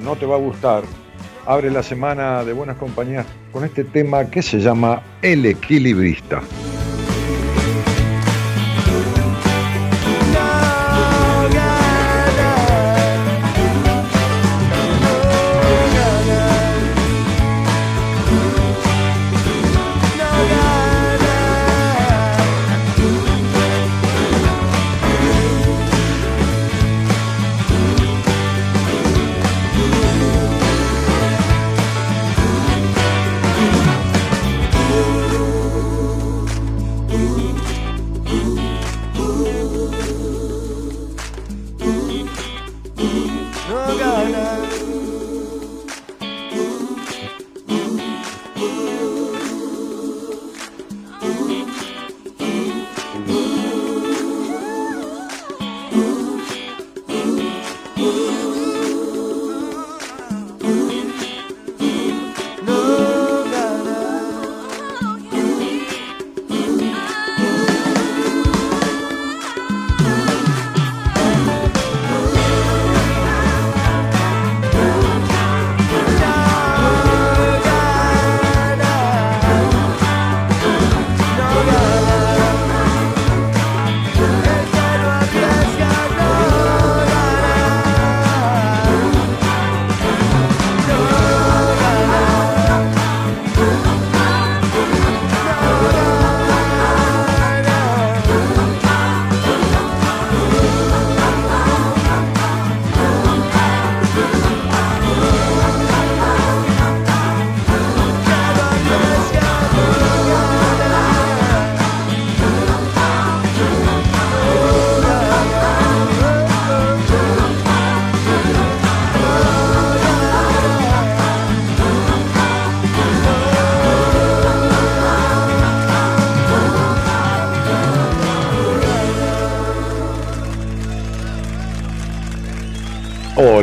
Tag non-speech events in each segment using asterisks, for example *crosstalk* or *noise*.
no te va a gustar. Abre la semana de Buenas Compañías con este tema que se llama El Equilibrista.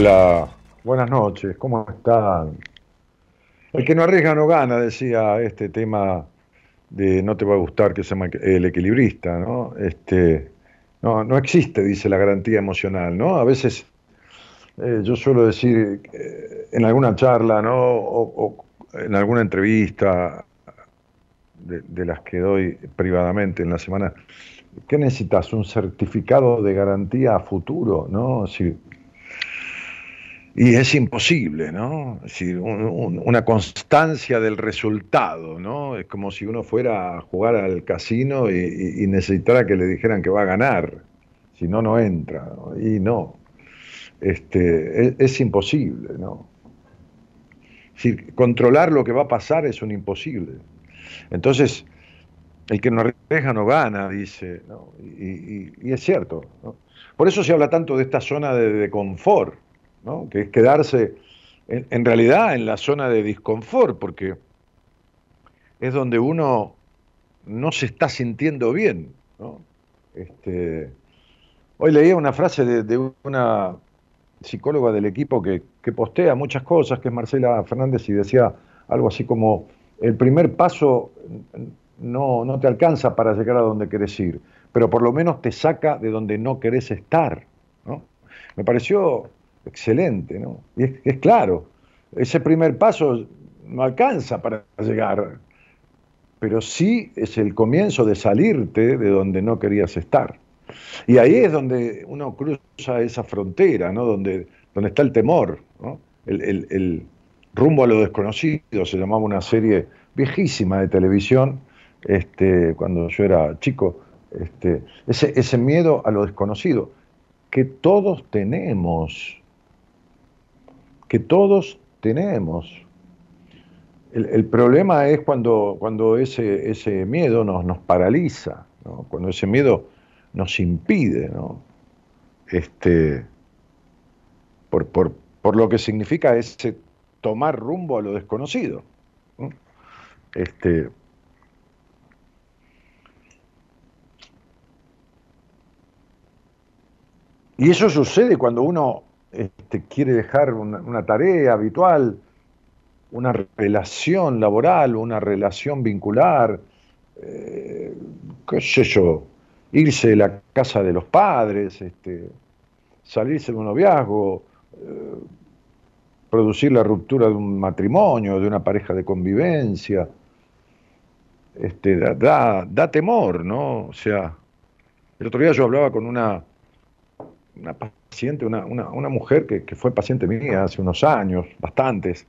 Hola, buenas noches, ¿cómo están? El que no arriesga no gana, decía este tema de no te va a gustar que se llama el equilibrista, ¿no? Este, no, no existe, dice la garantía emocional, ¿no? A veces eh, yo suelo decir eh, en alguna charla, ¿no? O, en alguna entrevista de, las que doy privadamente en la semana, ¿qué necesitas? Un certificado de garantía a futuro, ¿no? Si, y es imposible, ¿no? Es decir, una constancia del resultado, ¿no? Es como si uno fuera a jugar al casino y, necesitara que le dijeran que va a ganar, si no, no entra, y no. Este, es, imposible, ¿no? Es controlar lo que va a pasar es un imposible. Entonces, el que no arriesga no gana, dice, y, es cierto. Por eso se habla tanto de esta zona de confort que es quedarse en, realidad en la zona de disconfort, porque es donde uno no se está sintiendo bien. Este, hoy leía una frase de, una psicóloga del equipo que, postea muchas cosas, que es Marcela Fernández, y decía algo así como, el primer paso no, no te alcanza para llegar a donde querés ir, pero por lo menos te saca de donde no querés estar. Me pareció excelente, ¿no? Y es, claro, ese primer paso no alcanza para llegar, pero sí es el comienzo de salirte de donde no querías estar. Y ahí es donde uno cruza esa frontera, ¿no? Donde, donde está el temor, ¿no? el, rumbo a lo desconocido, se llamaba una serie viejísima de televisión, este, cuando yo era chico, este, ese, ese miedo a lo desconocido, que todos tenemos, todos tenemos. El, problema es cuando, cuando ese, ese miedo nos, nos paraliza, cuando ese miedo nos impide, ¿no? este, por, por, por, lo que significa ese tomar rumbo a lo desconocido. Este, y eso sucede cuando uno este, quiere dejar una, tarea habitual, una relación laboral, una relación vincular, eh, qué sé yo, irse de la casa de los padres, este, salirse de un noviazgo, eh, producir la ruptura de un matrimonio, de una pareja de convivencia, este, da, da, temor, ¿no? O sea, el otro día yo hablaba con una, una paciente, una, una, mujer que, fue paciente mía hace unos años, bastantes,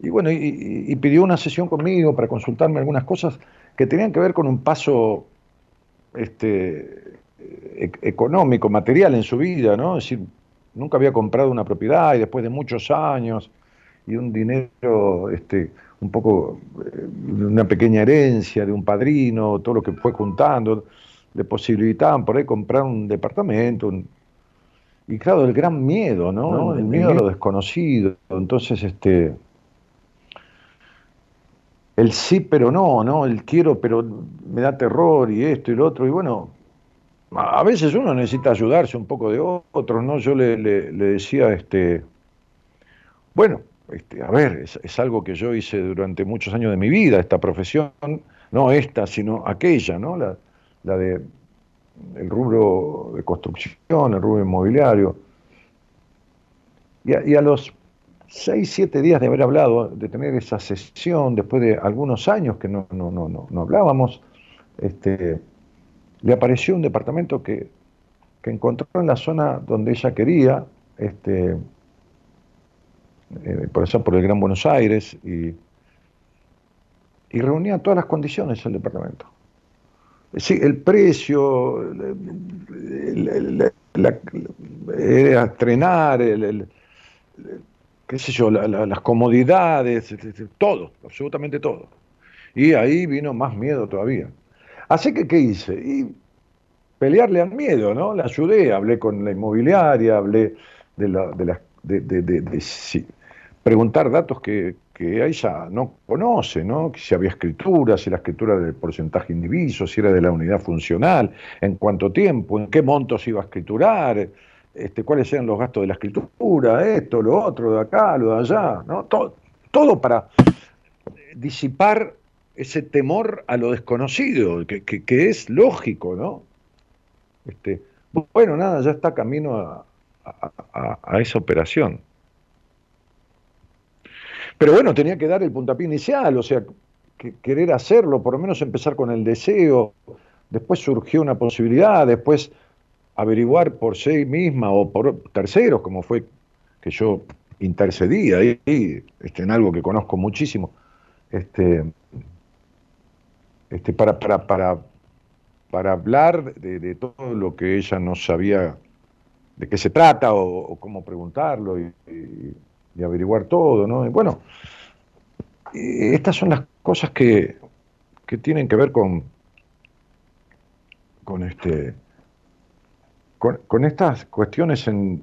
y bueno, y, pidió una sesión conmigo para consultarme algunas cosas que tenían que ver con un paso este, e, económico, material en su vida, ¿no? Es decir, nunca había comprado una propiedad y después de muchos años y un dinero, este, un poco, eh, una pequeña herencia de un padrino, todo lo que fue juntando, le posibilitaban por ahí comprar un departamento, un, y claro, el gran miedo, ¿no? el, miedo a lo desconocido. Entonces, este. El sí, pero no, ¿no? El quiero, pero me da terror y esto y lo otro. Y bueno, a veces uno necesita ayudarse un poco de otros, ¿no? Yo le, decía, este. Bueno, este, a ver, es, es, algo que yo hice durante muchos años de mi vida, esta profesión, no esta, sino aquella, ¿no? La, la de el rubro de construcción, el rubro inmobiliario. Y a, los seis, siete días de haber hablado, de tener esa sesión, después de algunos años que no, no, no, no, hablábamos, este, le apareció un departamento que, que, encontró en la zona donde ella quería, este, eh, por eso por el Gran Buenos Aires, y, y reunía todas las condiciones el departamento. Sí, el precio, era estrenar, el, qué sé yo, las comodidades, todo, absolutamente todo. Y ahí vino más miedo todavía. Así que, ¿qué hice? Y pelearle al miedo, ¿no? La ayudé, hablé con la inmobiliaria, hablé de, la, de, de, de sí, preguntar datos que, que ella no conoce, ¿no? Si había escritura, si la escritura del porcentaje indiviso, si era de la unidad funcional, en cuánto tiempo, en qué montos iba a escriturar, este, cuáles eran los gastos de la escritura, esto, lo otro, de acá, lo de allá, ¿no? Todo, todo para disipar ese temor a lo desconocido, que, que, es lógico, ¿no? Este, bueno, nada, ya está camino a, a, esa operación. Pero bueno, tenía que dar el puntapié inicial, o sea, querer hacerlo, por lo menos empezar con el deseo, después surgió una posibilidad, después averiguar por sí misma o por terceros, como fue que yo intercedí ahí, este, en algo que conozco muchísimo, este, este, para, para, para, para hablar de, todo lo que ella no sabía de qué se trata o, cómo preguntarlo y, averiguar todo, ¿no? bueno, estas son las cosas que, que tienen que ver con, con este con, estas cuestiones en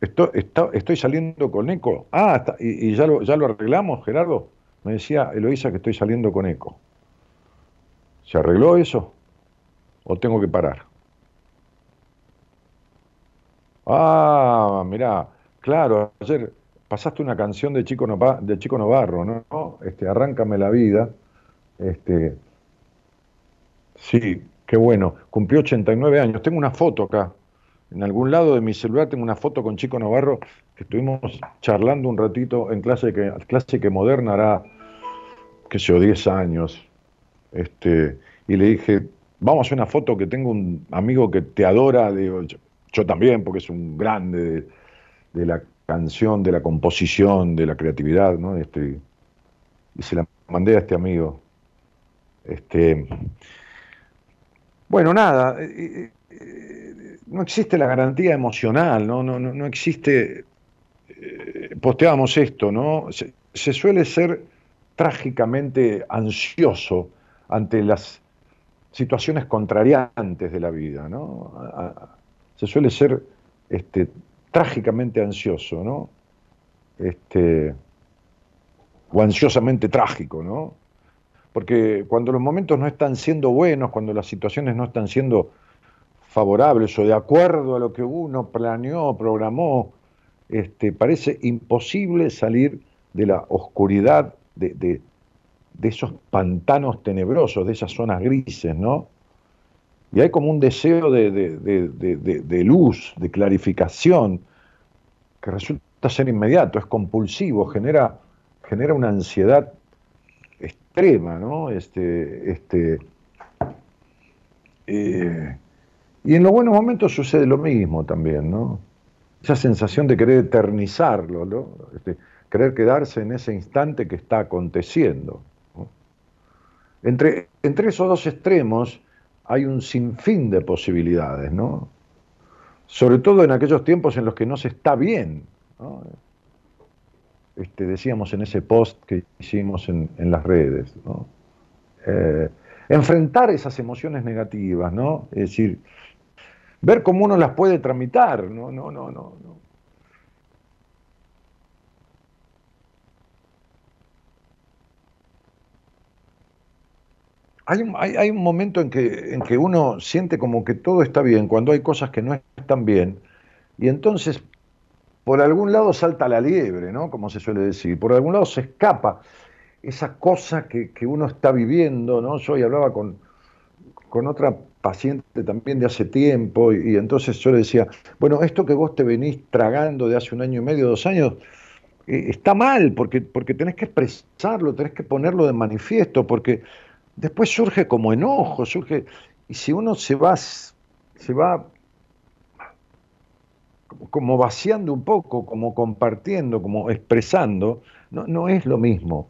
estoy, estoy saliendo con eco. Ah, y, ya, lo, ya lo arreglamos, Gerardo. Me decía Eloísa que estoy saliendo con eco. ¿Se arregló eso? ¿O tengo que parar? Ah, mirá, claro, ayer pasaste una canción de Chico, Chico Novarro, ¿no? Este, Arráncame la vida. Este, sí, qué bueno. Cumplió 89 años. Tengo una foto acá. En algún lado de mi celular tengo una foto con Chico Novarro que estuvimos charlando un ratito en clase que, clase que moderna hará, qué sé yo, 10 años. Este, y le dije, vamos a hacer una foto que tengo un amigo que te adora, digo, yo, también, porque es un grande de, la canción, de la composición, de la creatividad, ¿no? Este, y se la mandé a este amigo. Este, bueno, nada, eh, eh, eh, no existe la garantía emocional, no, no, no, existe, posteábamos esto, ¿no? Se, suele ser trágicamente ansioso ante las situaciones contrariantes de la vida, ¿no? Se suele ser este, trágicamente ansioso, ¿no? Este, o ansiosamente trágico, ¿no? Porque cuando los momentos no están siendo buenos, cuando las situaciones no están siendo favorables o de acuerdo a lo que uno planeó, programó, este, parece imposible salir de la oscuridad de, esos pantanos tenebrosos, de esas zonas grises, ¿no? Y hay como un deseo de, luz, de clarificación, que resulta ser inmediato, es compulsivo, genera, genera una ansiedad extrema, ¿no? Este, este, eh, y en los buenos momentos sucede lo mismo también, ¿no? Esa sensación de querer eternizarlo, ¿no? Este, querer quedarse en ese instante que está aconteciendo. Entre, entre esos dos extremos hay un sinfín de posibilidades, ¿no? Sobre todo en aquellos tiempos en los que no se está bien. ¿no? Este, decíamos en ese post que hicimos en, las redes. Eh, enfrentar esas emociones negativas, ¿no? Es decir, ver cómo uno las puede tramitar, no, no, no, no. Hay un, momento en que, en que uno siente como que todo está bien, cuando hay cosas que no están bien, y entonces por algún lado salta la liebre, ¿no? Como se suele decir, por algún lado se escapa esa cosa que, uno está viviendo, ¿no? Yo hoy hablaba con, con otra paciente también de hace tiempo y, entonces yo le decía, bueno, esto que vos te venís tragando de hace un año y medio, dos años, eh, está mal porque, porque tenés que expresarlo, tenés que ponerlo de manifiesto, porque después surge como enojo, surge, y si uno se va, se va como vaciando un poco, como compartiendo, como expresando, no, no es lo mismo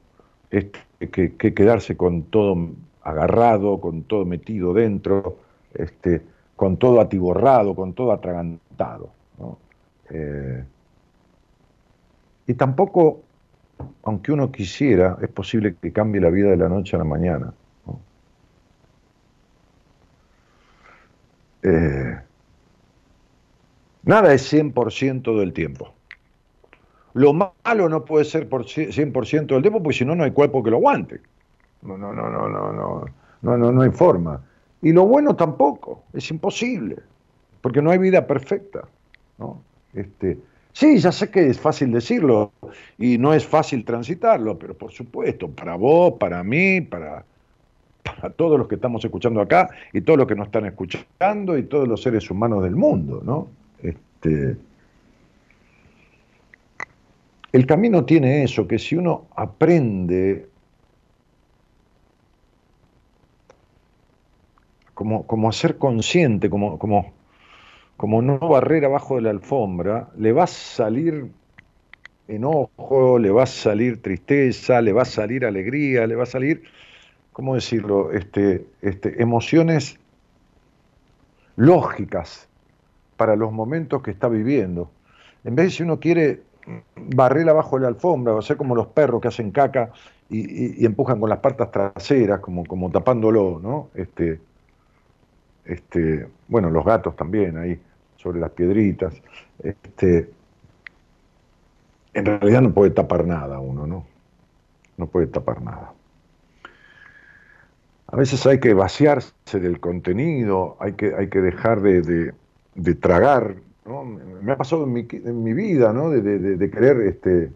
este, que, quedarse con todo agarrado, con todo metido dentro, este, con todo atiborrado, con todo atragantado. Eh, y tampoco, aunque uno quisiera, es posible que cambie la vida de la noche a la mañana. Eh, Nada es 100% del tiempo. Lo malo no puede ser por 100% del tiempo porque si no, no hay cuerpo que lo aguante. No, no, no, no, no, no, no, no, hay forma. Y lo bueno tampoco, es imposible, porque no hay vida perfecta. ¿no? Este, sí, ya sé que es fácil decirlo y no es fácil transitarlo, pero por supuesto, para vos, para mí, para, para todos los que estamos escuchando acá y todos los que nos están escuchando y todos los seres humanos del mundo, ¿no? Este, el camino tiene eso, que si uno aprende como, como a ser consciente, como, como, como no barrer abajo de la alfombra, le va a salir enojo, le va a salir tristeza, le va a salir alegría, le va a salir, ¿cómo decirlo?, este, este, emociones lógicas para los momentos que está viviendo. En vez de si uno quiere barrer abajo de la alfombra, o sea, como los perros que hacen caca y, empujan con las patas traseras, como, como tapándolo, ¿no? Este, este, bueno, los gatos también ahí, sobre las piedritas. Este, en realidad no puede tapar nada uno, ¿no? No puede tapar nada. A veces hay que vaciarse del contenido, hay que, hay que dejar de, de, tragar. Me ha pasado en mi, vida, ¿no? De, de, querer este,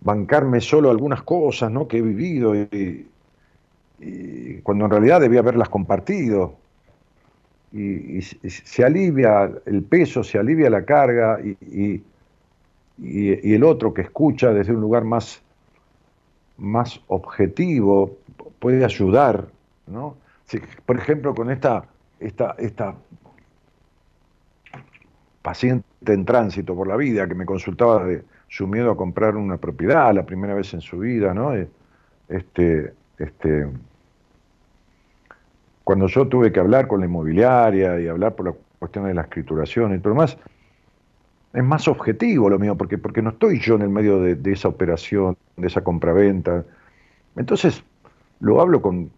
bancarme solo algunas cosas ¿no? que he vivido y, y cuando en realidad debía haberlas compartido y, se alivia el peso, se alivia la carga y, y, el otro que escucha desde un lugar más, más objetivo puede ayudar, ¿no? por ejemplo, con esta, esta, esta paciente en tránsito por la vida que me consultaba de su miedo a comprar una propiedad la primera vez en su vida, ¿no? Este, este, cuando yo tuve que hablar con la inmobiliaria y hablar por la cuestión de la escrituración y todo lo más, es más objetivo lo mío, porque, porque no estoy yo en el medio de, esa operación, de esa compraventa. Entonces, lo hablo con,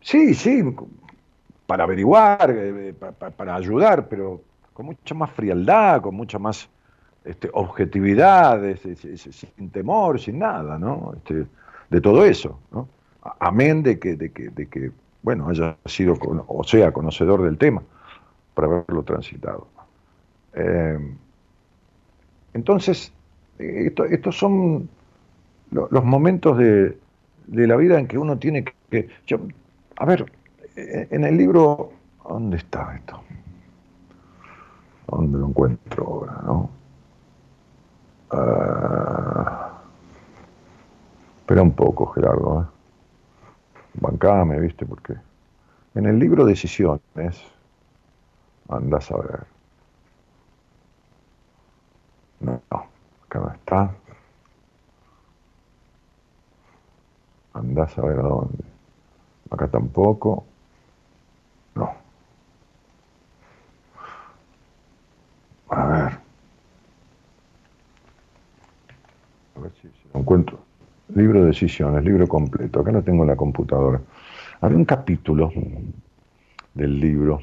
sí, sí, para averiguar, eh, para, ayudar, pero con mucha más frialdad, con mucha más este, objetividad, sin temor, sin nada, ¿no? Este, de todo eso, ¿no? Amén de que, de que, de que bueno, haya sido o sea conocedor del tema para haberlo transitado. Eh, entonces, estos son los momentos de, la vida en que uno tiene que... a ver, en el libro, ¿dónde está esto? ¿Dónde lo encuentro ahora, no? Ah, espera un poco, Gerardo. ¿eh? bancame, ¿viste? Porque en el libro Decisiones, andas a ver. No, acá no está. Andás a ver a dónde. Acá tampoco. No. A ver. A ver si, lo encuentro. Libro de decisiones, libro completo. Acá lo tengo en la computadora. Había un capítulo del libro.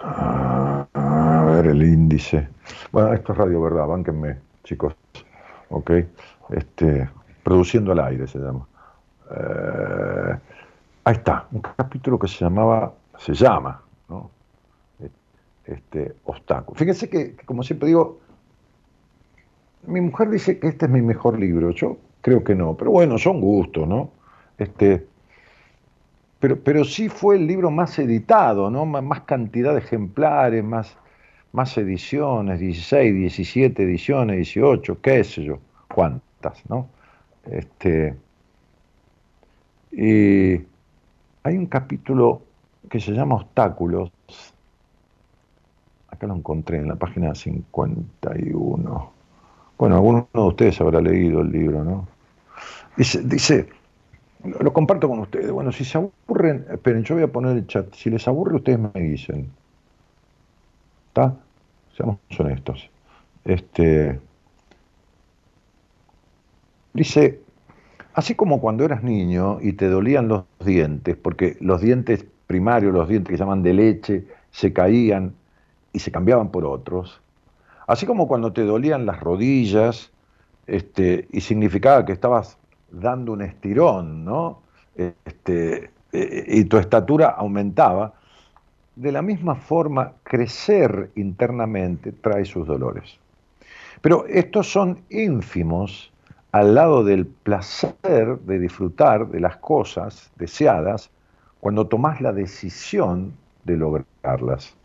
Ah, a ver el índice. Bueno, esto es Radio Verdad, bánquenme, chicos. Ok. Este, produciendo al aire se llama. Eh, ahí está, un capítulo que se llamaba, se llama, ¿no? Este, obstáculo. Fíjense que, como siempre digo, mi mujer dice que este es mi mejor libro, yo creo que no, pero bueno, son gustos, ¿no? Este, pero, pero sí fue el libro más editado, ¿no? más cantidad de ejemplares, más, más ediciones, 16, 17 ediciones, 18, qué sé yo, cuántas, ¿no? Este, y hay un capítulo que se llama Obstáculos, acá lo encontré en la página 51 bueno, alguno de ustedes habrá leído el libro, ¿no? Dice, dice, lo comparto con ustedes. Bueno, si se aburren, esperen, yo voy a poner el chat. Si les aburre, ustedes me dicen. ¿Está? Seamos honestos. Este, dice, así como cuando eras niño y te dolían los dientes, porque los dientes primarios, los dientes que llaman de leche, se caían y se cambiaban por otros, Así como cuando te dolían las rodillas este, y significaba que estabas dando un estirón, ¿no? Este, e, y tu estatura aumentaba. de la misma forma, crecer internamente trae sus dolores. Pero estos son ínfimos al lado del placer de disfrutar de las cosas deseadas cuando tomas la decisión de lograrlas.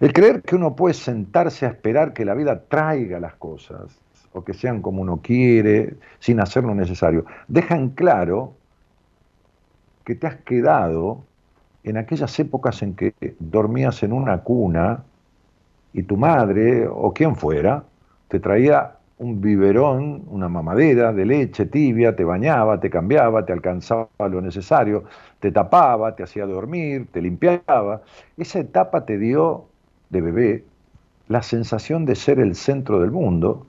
El creer que uno puede sentarse a esperar que la vida traiga las cosas o que sean como uno quiere, sin hacer lo necesario, deja en claro que te has quedado en aquellas épocas en que dormías en una cuna y tu madre o quien fuera te traía un biberón, una mamadera de leche tibia, te bañaba, te cambiaba, te alcanzaba lo necesario, te tapaba, te hacía dormir, te limpiaba. Esa etapa te dio, de bebé, la sensación de ser el centro del mundo,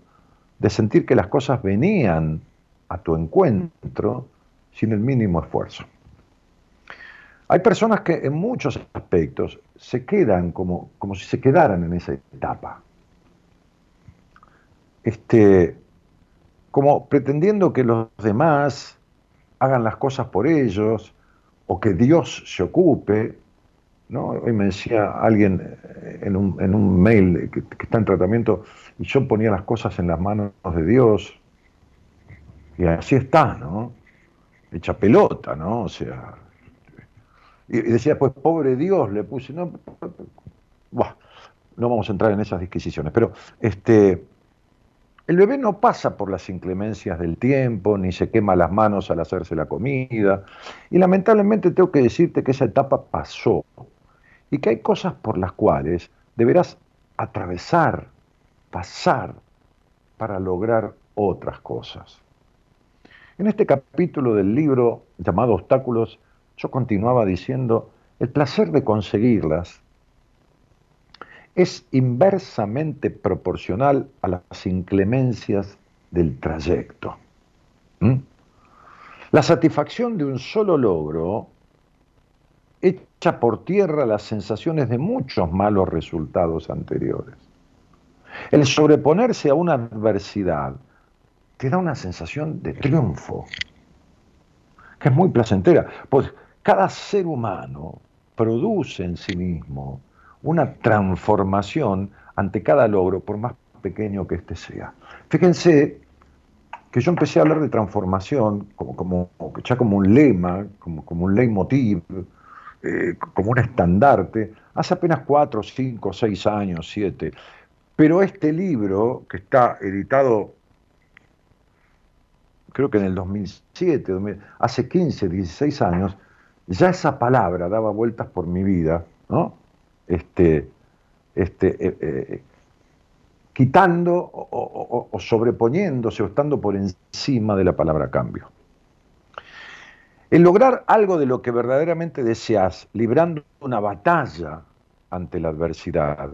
de sentir que las cosas venían a tu encuentro sin el mínimo esfuerzo. Hay personas que en muchos aspectos se quedan como, como si se quedaran en esa etapa. Este, como pretendiendo que los demás hagan las cosas por ellos o que Dios se ocupe. ¿no? Hoy me decía alguien en un, en un mail que, está en tratamiento y yo ponía las cosas en las manos de Dios y así está, ¿no? Hecha pelota, ¿no? O sea, y, decía, pues pobre Dios, le puse, no, no vamos a entrar en esas disquisiciones, pero este, el bebé no pasa por las inclemencias del tiempo, ni se quema las manos al hacerse la comida, y lamentablemente tengo que decirte que esa etapa pasó, y que hay cosas por las cuales deberás atravesar, pasar, para lograr otras cosas. En este capítulo del libro llamado Obstáculos, yo continuaba diciendo, el placer de conseguirlas es inversamente proporcional a las inclemencias del trayecto. ¿Mm? La satisfacción de un solo logro echa por tierra las sensaciones de muchos malos resultados anteriores. El sobreponerse a una adversidad te da una sensación de triunfo, que es muy placentera. Pues cada ser humano produce en sí mismo una transformación ante cada logro, por más pequeño que éste sea. Fíjense que yo empecé a hablar de transformación como, como, ya como un lema, como, como un leitmotiv, eh, como un estandarte, hace apenas cuatro, cinco, seis años, siete. Pero este libro, que está editado creo que en el 2007, hace 15, 16 años, ya esa palabra daba vueltas por mi vida, ¿no? Este, este, eh, eh, quitando o, o, sobreponiéndose o estando por encima de la palabra cambio. El lograr algo de lo que verdaderamente deseas, librando una batalla ante la adversidad,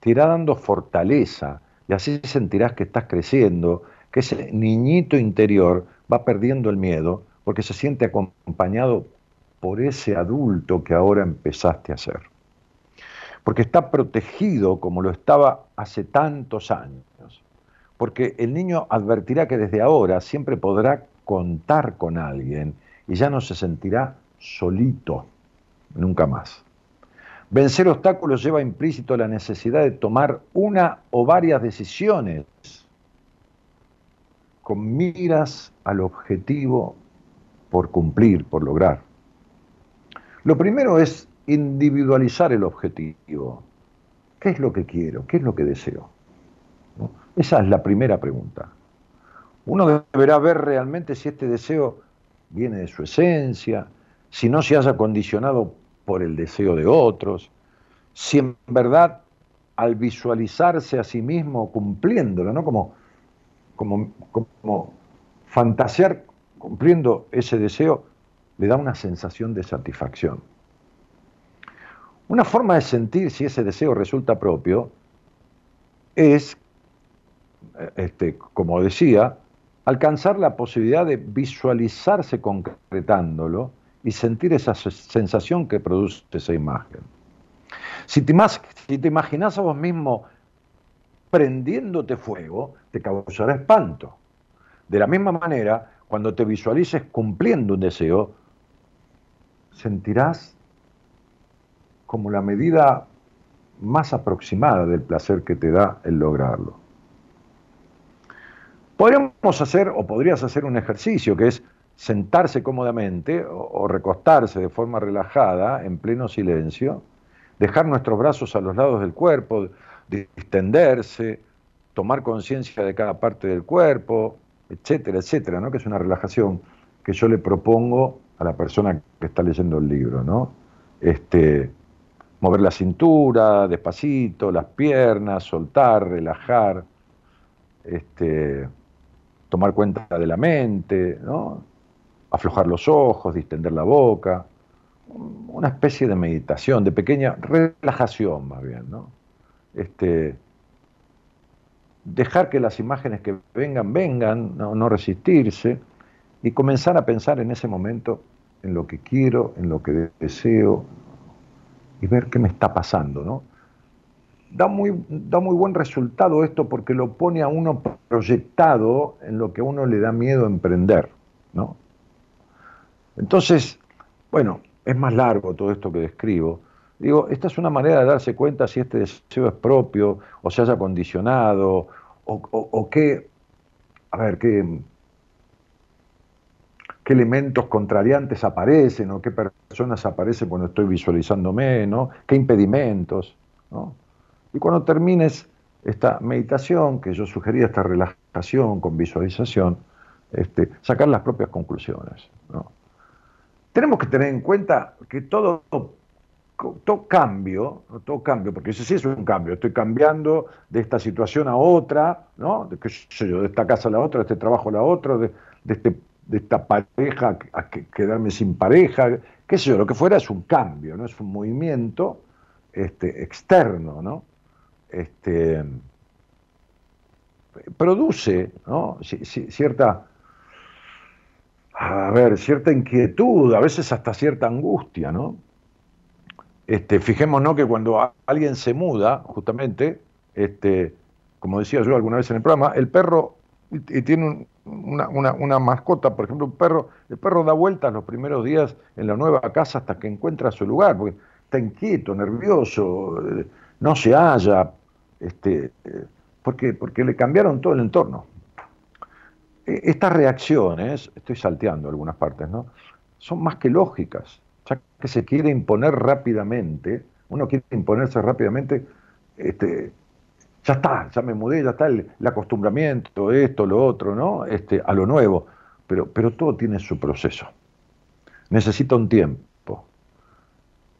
te irá dando fortaleza y así sentirás que estás creciendo, que ese niñito interior va perdiendo el miedo porque se siente acompañado por ese adulto que ahora empezaste a ser. Porque está protegido como lo estaba hace tantos años. Porque el niño advertirá que desde ahora siempre podrá contar con alguien y ya no se sentirá solito, nunca más. Vencer obstáculos lleva implícito la necesidad de tomar una o varias decisiones con miras al objetivo por cumplir, por lograr. Lo primero es individualizar el objetivo. ¿Qué es lo que quiero? ¿Qué es lo que deseo? Esa es la primera pregunta. Uno deberá ver realmente si este deseo viene de su esencia, si no se haya condicionado por el deseo de otros, si en verdad al visualizarse a sí mismo cumpliéndolo, ¿no? Como, como, como fantasear cumpliendo ese deseo, le da una sensación de satisfacción. Una forma de sentir si ese deseo resulta propio es, este, como decía, alcanzar la posibilidad de visualizarse concretándolo y sentir esa sensación que produce esa imagen. Si te, si te imaginas a vos mismo prendiéndote fuego, te causará espanto. De la misma manera, cuando te visualices cumpliendo un deseo, sentirás como la medida más aproximada del placer que te da el lograrlo. Podríamos hacer, o podrías hacer un ejercicio que es sentarse cómodamente o, recostarse de forma relajada, en pleno silencio, dejar nuestros brazos a los lados del cuerpo, distenderse, tomar conciencia de cada parte del cuerpo, etcétera, etcétera, ¿no? que es una relajación que yo le propongo a la persona que está leyendo el libro, ¿no? Este, mover la cintura, despacito, las piernas, soltar, relajar, este, tomar cuenta de la mente, ¿no? aflojar los ojos, distender la boca, una especie de meditación, de pequeña relajación más bien, ¿no? Este, dejar que las imágenes que vengan, vengan, no, resistirse, y comenzar a pensar en ese momento en lo que quiero, en lo que deseo, y ver qué me está pasando, ¿no? Da muy, da muy buen resultado esto porque lo pone a uno proyectado en lo que a uno le da miedo emprender, ¿no? Entonces, bueno, es más largo todo esto que describo. Digo, esta es una manera de darse cuenta si este deseo es propio o se haya condicionado o, o, qué, a ver, qué, qué elementos contrariantes aparecen o qué personas aparecen cuando estoy visualizándome, ¿no? qué impedimentos. ¿no? Y cuando termines esta meditación, que yo sugería esta relajación con visualización, este, sacar las propias conclusiones. ¿no? tenemos que tener en cuenta que todo, todo cambio, todo cambio, porque ese sí es un cambio, estoy cambiando de esta situación a otra, ¿no? De, qué sé yo, de esta casa a la otra, de este trabajo a la otra, de, este, de esta pareja a quedarme sin pareja, qué sé yo, lo que fuera es un cambio, ¿no? Es un movimiento este, externo, ¿no? Este, produce ¿no? cierta a ver, cierta inquietud, a veces hasta cierta angustia, ¿no? Este, fijémonos que cuando alguien se muda, justamente, este, como decía yo alguna vez en el programa, el perro tiene una, mascota, por ejemplo, un perro, el perro da vueltas los primeros días en la nueva casa hasta que encuentra su lugar, porque está inquieto, nervioso, no se halla, este, porque, porque le cambiaron todo el entorno. Eh, estas reacciones, estoy salteando algunas partes, ¿no? Son más que lógicas, ya que se quiere imponer rápidamente, uno quiere imponerse rápidamente, este, ya está, ya me mudé, ya está el, acostumbramiento, esto, lo otro, ¿no? Este, a lo nuevo, pero, pero todo tiene su proceso. Necesita un tiempo.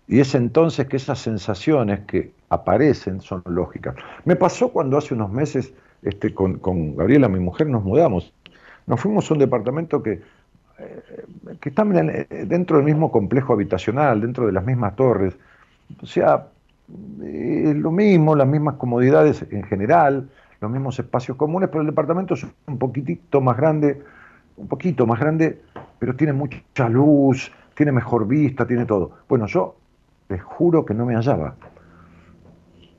Y es entonces que esas sensaciones que aparecen son lógicas. Me pasó cuando hace unos meses este, con, con Gabriela, mi mujer, nos mudamos nos fuimos a un departamento que, eh, que está dentro del mismo complejo habitacional, dentro de las mismas torres. O sea, es lo mismo, las mismas comodidades en general, los mismos espacios comunes, pero el departamento es un poquitito más grande, un poquito más grande, pero tiene mucha luz, tiene mejor vista, tiene todo. Bueno, yo les juro que no me hallaba.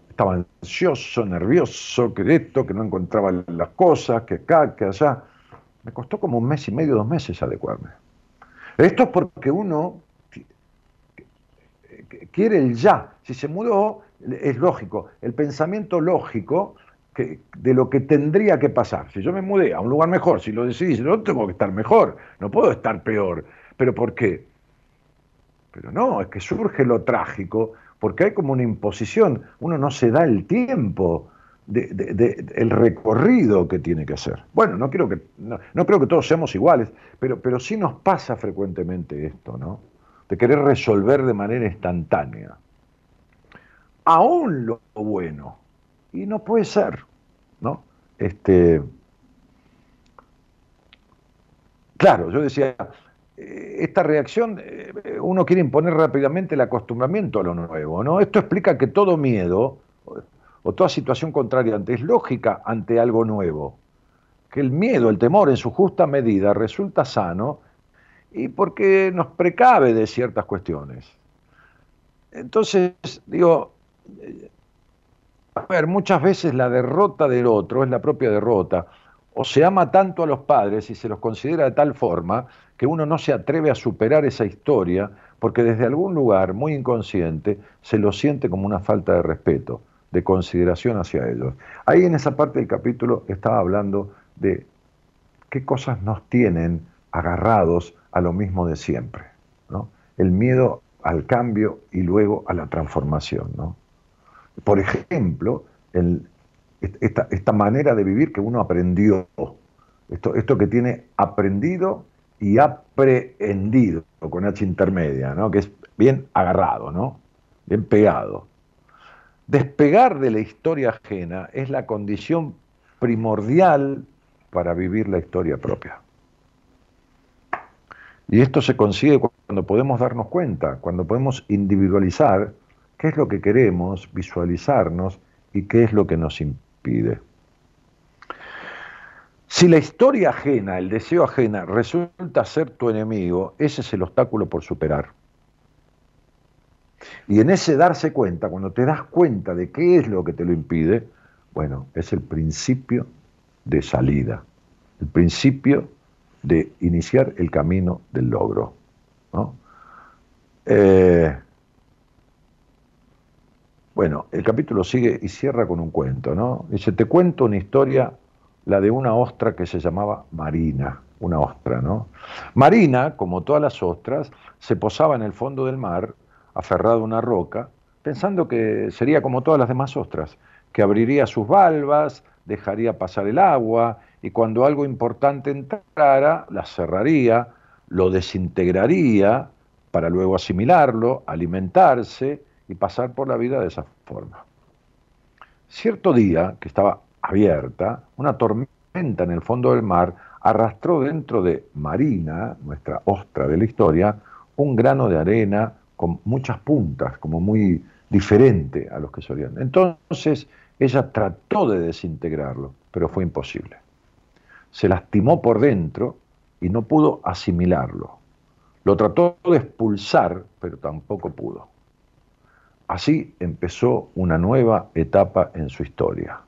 Estaba ansioso, nervioso, que esto, que no encontraba las cosas, que acá, que allá. Me costó como un mes y medio, dos meses adecuarme. Esto es porque uno quiere el ya. Si se mudó, es lógico. El pensamiento lógico de lo que tendría que pasar. Si yo me mudé a un lugar mejor, si lo decidí, no tengo que estar mejor, no puedo estar peor. ¿Pero por qué? Pero no, es que surge lo trágico, porque hay como una imposición. Uno no se da el tiempo de, el recorrido que tiene que hacer. Bueno, no, creo que, no, creo que todos seamos iguales, pero, pero sí nos pasa frecuentemente esto, ¿no? Querer resolver de manera instantánea. Aún lo bueno. Y no puede ser, ¿no? Este, claro, yo decía, eh, esta reacción, eh, uno quiere imponer rápidamente el acostumbramiento a lo nuevo, ¿no? Esto explica que todo miedo, o toda situación contraria es lógica ante algo nuevo. Que el miedo, el temor en su justa medida resulta sano y porque nos precave de ciertas cuestiones. Entonces, digo, a ver, muchas veces la derrota del otro es la propia derrota, o se ama tanto a los padres y se los considera de tal forma que uno no se atreve a superar esa historia porque desde algún lugar muy inconsciente se lo siente como una falta de respeto, de consideración hacia ellos. Ahí en esa parte del capítulo estaba hablando de qué cosas nos tienen agarrados a lo mismo de siempre. El miedo al cambio y luego a la transformación. Por ejemplo, esta, manera de vivir que uno aprendió, esto, esto que tiene aprendido y aprehendido, con H intermedia, que es bien agarrado, ¿no? bien pegado. Despegar de la historia ajena es la condición primordial para vivir la historia propia. Y esto se consigue cuando podemos darnos cuenta, cuando podemos individualizar qué es lo que queremos, visualizarnos y qué es lo que nos impide. Si la historia ajena, el deseo ajena, resulta ser tu enemigo, ese es el obstáculo por superar. Y en ese darse cuenta, cuando te das cuenta de qué es lo que te lo impide, bueno, es el principio de salida, el principio de iniciar el camino del logro. Eh, bueno, el capítulo sigue y cierra con un cuento, ¿no? Dice, te cuento una historia, la de una ostra que se llamaba Marina, una ostra, ¿no? Marina, como todas las ostras, se posaba en el fondo del mar, aferrado a una roca, pensando que sería como todas las demás ostras, que abriría sus valvas, dejaría pasar el agua y cuando algo importante entrara, la cerraría, lo desintegraría para luego asimilarlo, alimentarse y pasar por la vida de esa forma. Cierto día, que estaba abierta, una tormenta en el fondo del mar arrastró dentro de Marina, nuestra ostra de la historia, un grano de arena con muchas puntas, como muy diferente a los que solían. Entonces ella trató de desintegrarlo, pero fue imposible se lastimó por dentro y no pudo asimilarlo. Lo trató de expulsar, pero tampoco pudo. Así empezó una nueva etapa en su historia.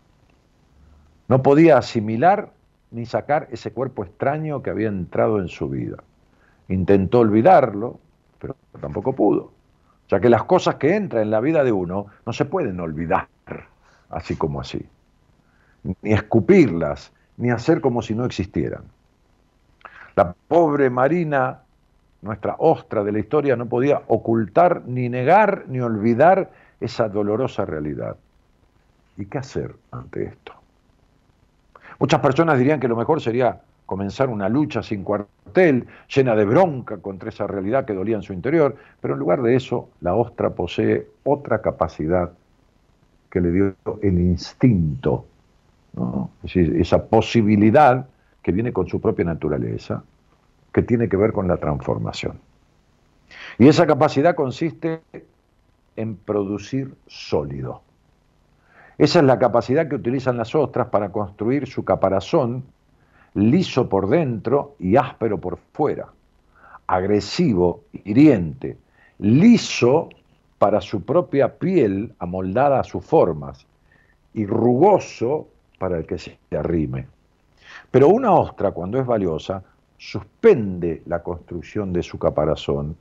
No podía asimilar ni sacar ese cuerpo extraño que había entrado en su vida. Intentó olvidarlo, pero tampoco pudo, ya que las cosas que entran en la vida de uno no se pueden olvidar así como así, ni escupirlas, ni hacer como si no existieran. La pobre Marina, nuestra ostra de la historia, no podía ocultar, ni negar, ni olvidar esa dolorosa realidad. ¿Y qué hacer ante esto? Muchas personas dirían que lo mejor sería comenzar una lucha sin cuartel, llena de bronca contra esa realidad que dolía en su interior, pero en lugar de eso, la ostra posee otra capacidad que le dio el instinto esa posibilidad que viene con su propia naturaleza, que tiene que ver con la transformación. Y esa capacidad consiste en producir sólido. Esa es la capacidad que utilizan las ostras para construir su caparazón liso por dentro y áspero por fuera, agresivo, hiriente, liso para su propia piel amoldada a sus formas y rugoso para el que se arrime. Pero una ostra, cuando es valiosa, suspende la construcción de su caparazón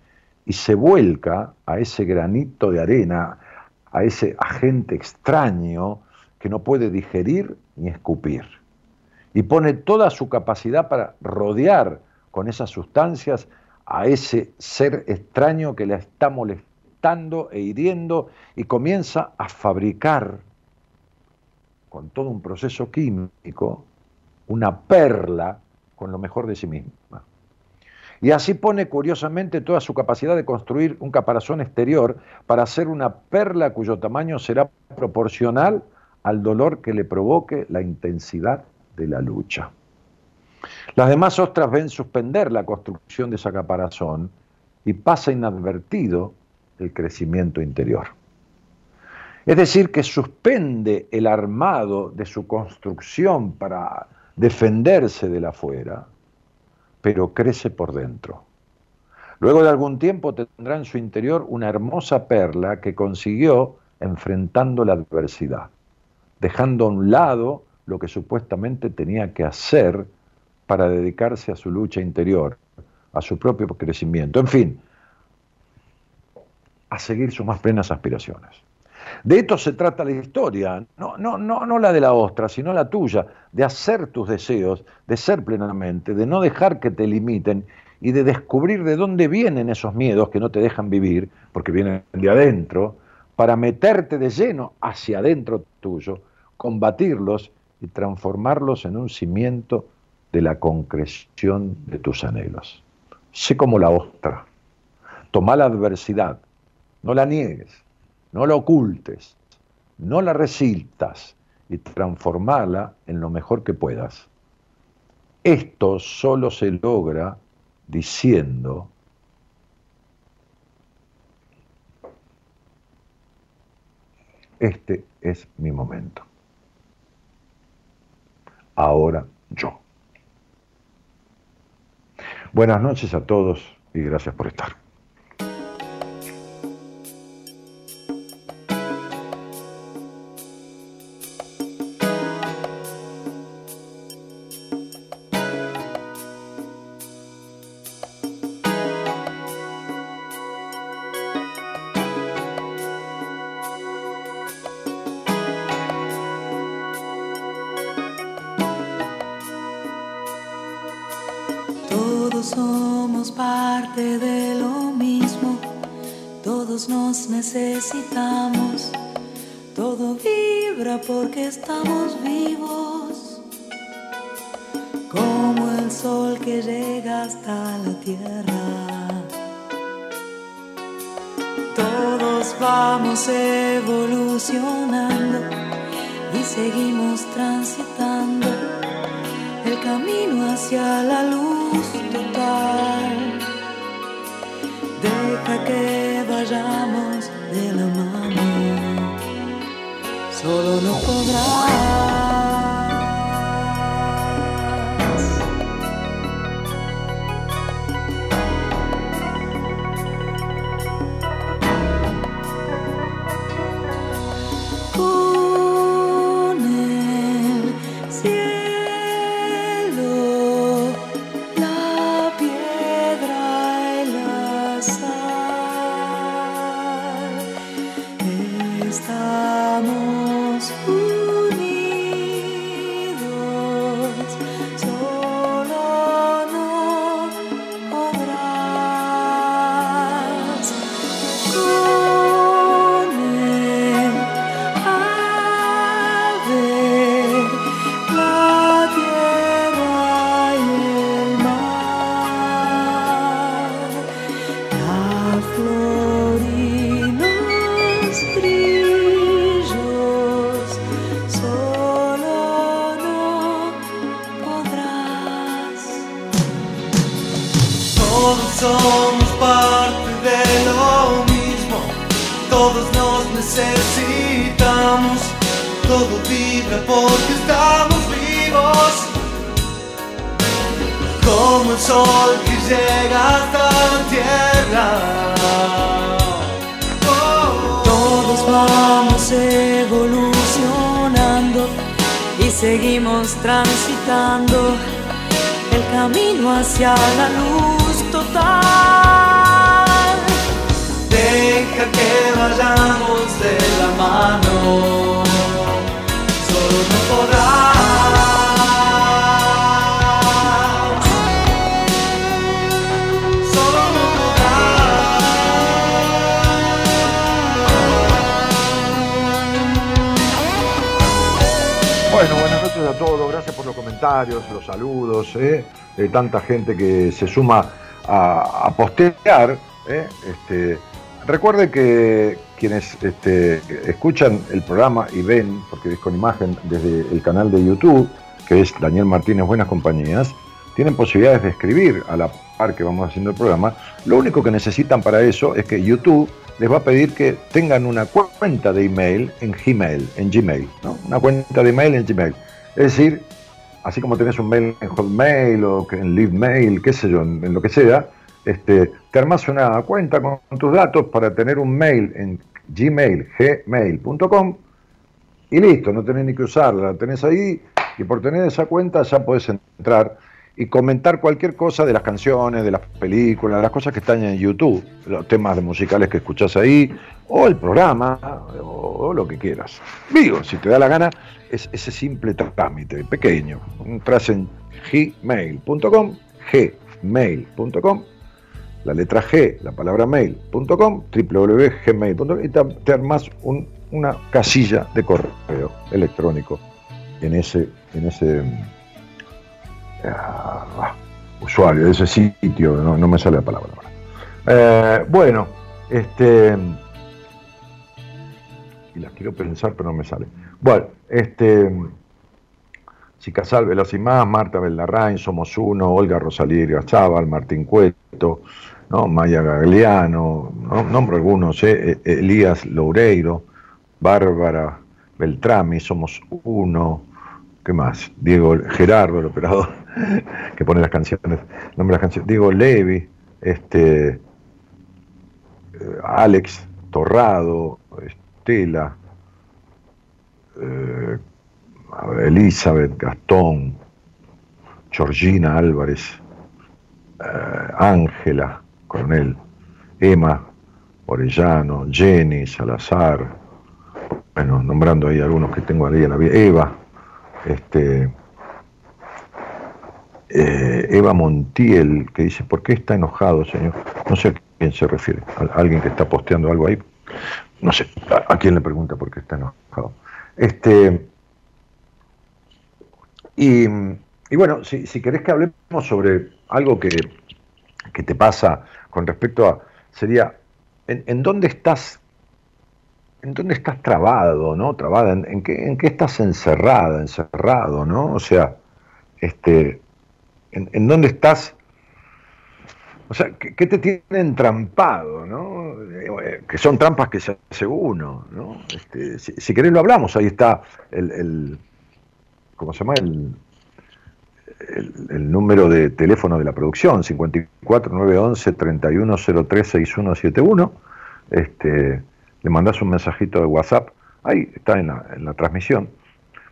y se vuelca a ese granito de arena, a ese agente extraño que no puede digerir ni escupir. Y pone toda su capacidad para rodear con esas sustancias a ese ser extraño que la está molestando e hiriendo y comienza a fabricar con todo un proceso químico, una perla con lo mejor de sí misma. Y así pone curiosamente toda su capacidad de construir un caparazón exterior para hacer una perla cuyo tamaño será proporcional al dolor que le provoque la intensidad de la lucha. Las demás ostras ven suspender la construcción de esa caparazón y pasa inadvertido el crecimiento interior. Es decir, que suspende el armado de su construcción para defenderse de la afuera, pero crece por dentro. Luego de algún tiempo tendrá en su interior una hermosa perla que consiguió enfrentando la adversidad, dejando a un lado lo que supuestamente tenía que hacer para dedicarse a su lucha interior, a su propio crecimiento, en fin, a seguir sus más plenas aspiraciones. De esto se trata la historia, no, no, no, no la de la ostra, sino la tuya, de hacer tus deseos, de ser plenamente, de no dejar que te limiten y de descubrir de dónde vienen esos miedos que no te dejan vivir, porque vienen de adentro, para meterte de lleno hacia adentro tuyo, combatirlos y transformarlos en un cimiento de la concreción de tus anhelos. Sé como la ostra. Toma la adversidad, no la niegues, no la ocultes, no la resistas y transformala en lo mejor que puedas. Esto solo se logra diciendo este es mi momento. Ahora yo. Buenas noches a todos y gracias por estar. evolucionando y seguimos transitando el camino hacia la luz total. Deja que vayamos de la mano, solo no podrás. Los saludos, ¿eh? tanta gente que se suma a, postear. ¿eh? Este, recuerde que quienes este, escuchan el programa y ven, porque es con imagen desde el canal de YouTube, que es Daniel Martínez Buenas Compañías, tienen posibilidades de escribir a la par que vamos haciendo el programa. Lo único que necesitan para eso es que YouTube les va a pedir que tengan una cuenta de email en Gmail, en Gmail, ¿no? Una cuenta de email en Gmail. Es decir, así como tenés un mail en Hotmail o en LiveMail, qué sé yo, en, lo que sea, este, te armas una cuenta con, tus datos para tener un mail en gmail, gmail.com y listo, no tenés ni que usarla, la tenés ahí y por tener esa cuenta ya podés entrar y comentar cualquier cosa de las canciones, de las películas, de las cosas que están en YouTube, los temas de musicales que escuchás ahí, o el programa, o, lo que quieras. Digo, si te da la gana, es ese simple trámite, pequeño. Entras en gmail.com, gmail.com, la letra G, la palabra mail.com, www.gmail.com, y te, armas una casilla de correo electrónico en ese, en ese Ah, usuario de ese sitio, no, me sale la palabra eh, bueno, este. Y las quiero pensar, pero no me sale. Bueno, este. Chica Veloz y más, Marta Bellarrain, Somos Uno, Olga Rosalía Chaval, Martín Cueto, ¿no? Maya Gagliano, nombro algunos, ¿eh? E-, Elías Loureiro, Bárbara Beltrami, Somos Uno, ¿qué más? Diego Gerardo, el operador, *laughs* que pone las canciones, nombre las canciones, Diego Levi, este, eh, Alex Torrado, Estela, eh, Elizabeth, Gastón, Georgina Álvarez, eh, Ángela Coronel, Emma Orellano, Jenny Salazar, bueno, nombrando ahí algunos que tengo ahí en la vida, Eva, este, eh, Eva Montiel, que dice, ¿por qué está enojado, señor? No sé a quién se refiere, a alguien que está posteando algo ahí. No sé, a, quién le pregunta por qué está enojado. Este, y, bueno, si, querés que hablemos sobre algo que, te pasa con respecto a, sería, ¿en, dónde estás en dónde estás trabado, ¿no? Trabada, ¿en, qué, en qué estás encerrada, encerrado, ¿no? O sea, este, en, dónde estás, o sea, ¿qué, te tiene entrampado, ¿no? Eh, que son trampas que se hace uno, ¿no? Este, si, querés lo hablamos, ahí está el, ¿cómo se llama? El, el, número de teléfono de la producción, 54911 31036171. Este, le mandás un mensajito de WhatsApp, ahí está en la, en la transmisión.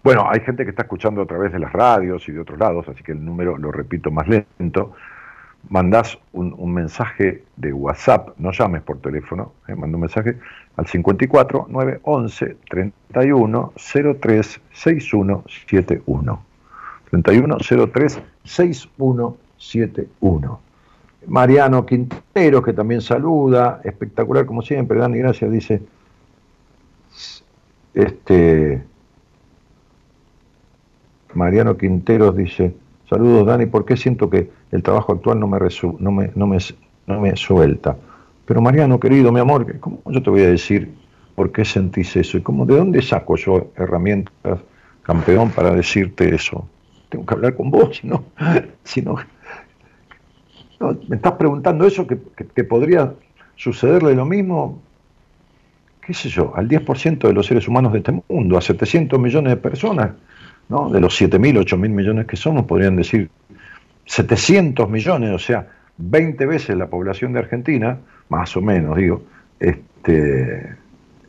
Bueno, hay gente que está escuchando a través de las radios y de otros lados, así que el número lo repito más lento. Mandás un, mensaje de WhatsApp, no llames por teléfono, eh, manda un mensaje al 54 911 31 03 6171. 31 03 6171. Mariano Quintero, que también saluda, espectacular como siempre, Dani, gracias, dice, este, Mariano Quinteros dice, saludos Dani, ¿por qué siento que el trabajo actual no me, me, no me, suelta? Pero Mariano, querido, mi amor, ¿cómo yo te voy a decir por qué sentís eso? ¿Y cómo, de dónde saco yo herramientas, campeón, para decirte eso? Tengo que hablar con vos, si no, *laughs* me estás preguntando eso, que, podría sucederle lo mismo, qué sé yo, al 10% de los seres humanos de este mundo, a 700 millones de personas de los 7.000, 8.000 millones que somos, podrían decir 700 millones, o sea, 20 veces la población de Argentina, más o menos, digo, este,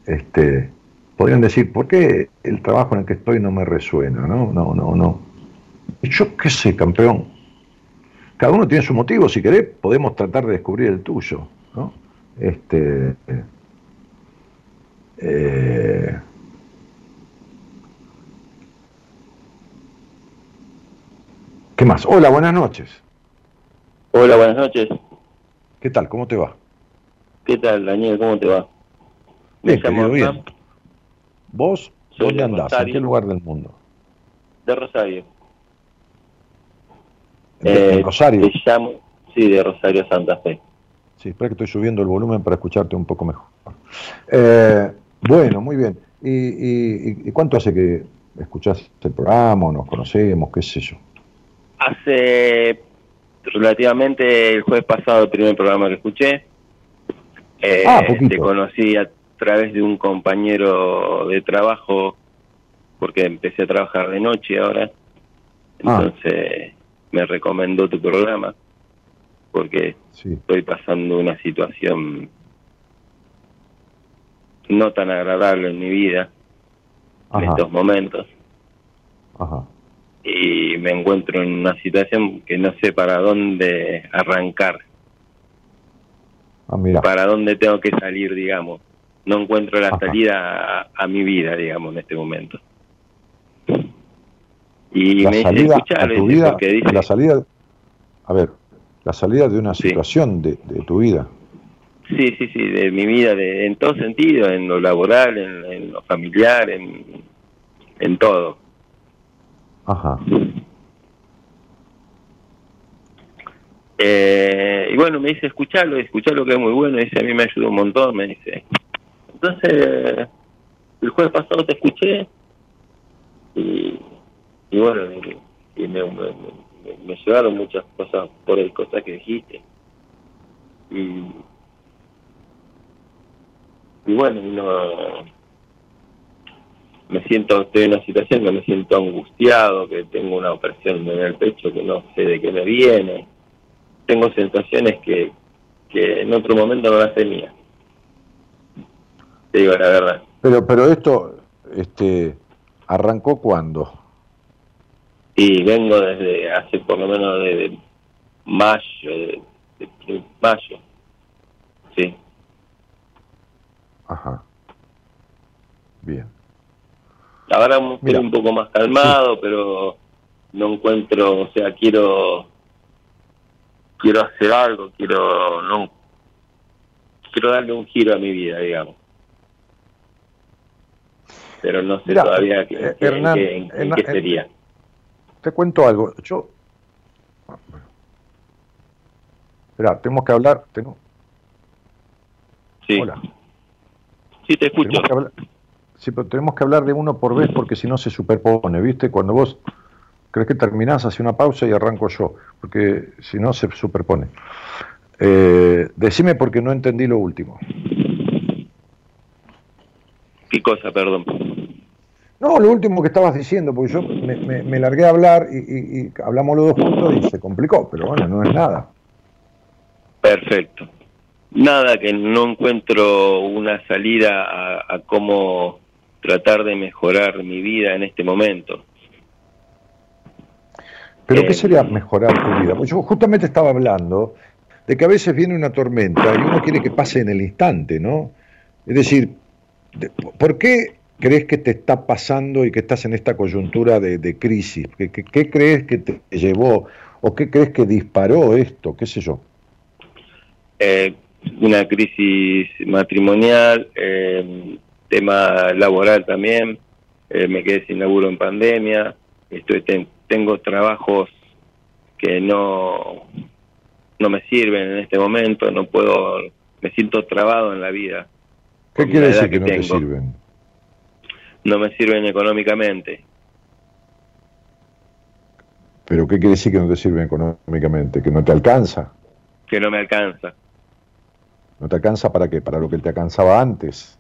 este, podrían decir, ¿por qué el trabajo en el que estoy no me resuena? No, no, no, no. Yo qué sé, campeón. Cada uno tiene su motivo, si querés, podemos tratar de descubrir el tuyo. ¿no? Este, eh, ¿Qué más? Hola, buenas noches. Hola, buenas noches. ¿Qué tal? ¿Cómo te va? ¿Qué tal, Daniel? ¿Cómo te va? Bien, querido, bien. ¿Vos dónde andás? ¿En qué lugar del mundo? De Rosario. ¿De, eh, Rosario? sí, de Rosario Santa Fe. Sí, espera que estoy subiendo el volumen para escucharte un poco mejor. Eh, bueno, muy bien. ¿Y, y cuánto hace que escuchás el programa o nos conocemos, qué sé yo? Hace relativamente el jueves pasado el primer programa que escuché. Eh, ah, te conocí a través de un compañero de trabajo porque empecé a trabajar de noche ahora. Ah. Entonces me recomendó tu programa porque estoy pasando una situación no tan agradable en mi vida. en estos momentos. Y me encuentro en una situación que no sé para dónde arrancar. Ah, para dónde tengo que salir, digamos. No encuentro la salida a, mi vida, digamos, en este momento. Y la me salida a tu vida, la salida, a ver, la salida de una situación de, tu vida. Sí, sí, sí, de mi vida, de, en todo sentido, en lo laboral, en, lo familiar, en, en todo. Ajá. Eh, y bueno, me dice, escuchalo, escuchalo que es muy bueno, dice, a mí me ayuda un montón, me dice. Entonces, el jueves pasado te escuché y, y bueno, y, me, me, llevaron muchas cosas por el cosas que dijiste. Y, y bueno, no, me siento, estoy en una situación que me siento angustiado, que tengo una opresión en el pecho que no sé de qué me viene. Tengo sensaciones que, que en otro momento no las tenía. Te digo la verdad. Pero, pero esto, este, ¿arrancó cuándo? Y vengo desde hace por lo menos de mayo, de, mayo, sí. Ajá. Bien. Ahora estoy un poco más calmado, pero no encuentro, o sea, quiero quiero hacer algo, quiero no quiero darle un giro a mi vida, digamos. Pero no sé todavía qué, eh, en, qué, sería. Te cuento algo. Yo. Espera, tenemos que hablar. Tengo... Sí. Hola. Sí, te escucho. Sí, pero tenemos que hablar de uno por vez porque si no se superpone, ¿viste? Cuando vos crees que terminás, hace una pausa y arranco yo, porque si no se superpone. Eh, decime porque no entendí lo último. ¿Qué cosa, perdón? No, lo último que estabas diciendo, porque yo me, largué a hablar y, hablamos los dos juntos y se complicó, pero bueno, no es nada. Perfecto. Nada, que no encuentro una salida a cómo tratar de mejorar mi vida en este momento. ¿Pero qué eh, sería mejorar tu vida? Pues yo justamente estaba hablando de que a veces viene una tormenta y uno quiere que pase en el instante, ¿no? Es decir, ¿por qué crees que te está pasando y que estás en esta coyuntura de, crisis? ¿Qué, ¿Qué, crees que te llevó o qué crees que disparó esto? ¿Qué sé yo? Eh, una crisis matrimonial, eh, tema laboral también, eh, me quedé sin laburo en pandemia, estoy tengo trabajos que no no me sirven en este momento, no puedo, me siento trabado en la vida. ¿Qué quiere decir que, no te sirven? No me sirven económicamente. ¿Pero qué quiere decir que no te sirven económicamente? ¿Que no te alcanza? Que no me alcanza. ¿No te alcanza para qué? ¿Para lo que te alcanzaba antes?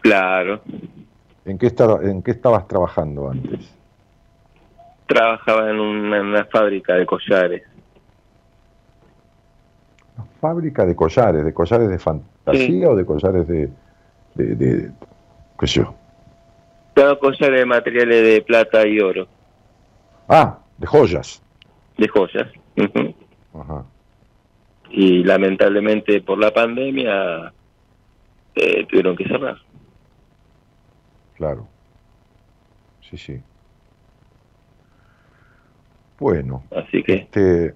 Claro. ¿En qué, estaba, ¿En qué estabas trabajando antes? Trabajaba en una, fábrica de collares. ¿Una fábrica de collares? ¿De collares de fantasía o de collares de, de, qué sé yo? Todo collares de materiales de plata y oro. Ah, de joyas. De joyas. Ajá. Y lamentablemente por la pandemia eh, tuvieron que cerrar. Claro. Sí, sí. Bueno. Así que. Este,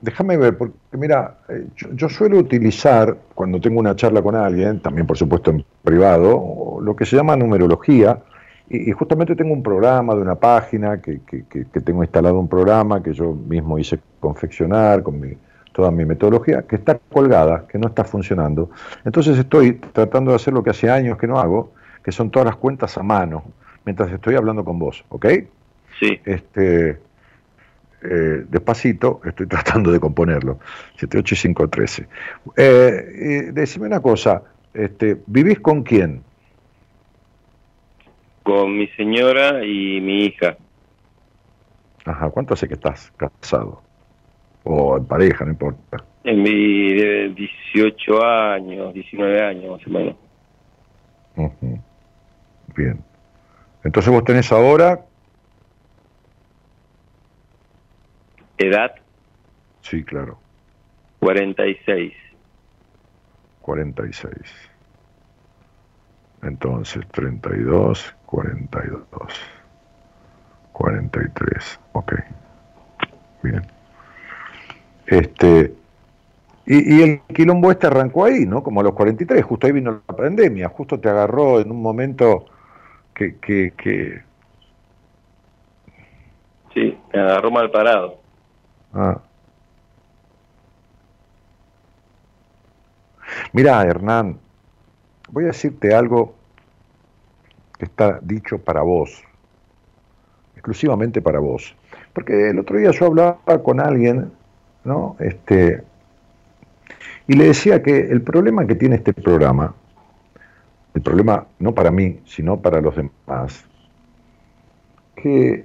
déjame ver, porque mira, eh, yo, suelo utilizar, cuando tengo una charla con alguien, también por supuesto en privado, lo que se llama numerología, y, justamente tengo un programa de una página, que, que, que, tengo instalado un programa que yo mismo hice confeccionar con mi, toda mi metodología, que está colgada, que no está funcionando. Entonces estoy tratando de hacer lo que hace años que no hago, que son todas las cuentas a mano, mientras estoy hablando con vos, ¿ok? Sí. Este, eh, despacito, estoy *laughs* tratando de componerlo. 78 y 5, 13. Eh, decime una cosa, este, ¿vivís con quién? Con mi señora y mi hija. Ajá, ¿cuánto hace que estás casado? O en pareja, no importa. En mi 18 años, 19 años más o menos. Bien. Entonces vos tenés ahora... ¿Edad? Sí, claro. 46. 46. Entonces, 32, 42, 43. Ok. Bien. Este, y, el quilombo este arrancó ahí, ¿no? Como a los 43, justo ahí vino la pandemia, justo te agarró en un momento que... que, que... Sí, me agarró mal parado. Ah. Mira, Hernán, voy a decirte algo que está dicho para vos, exclusivamente para vos. Porque el otro día yo hablaba con alguien, ¿no? Este, y le decía que el problema que tiene este programa, el problema no para mí, sino para los demás, que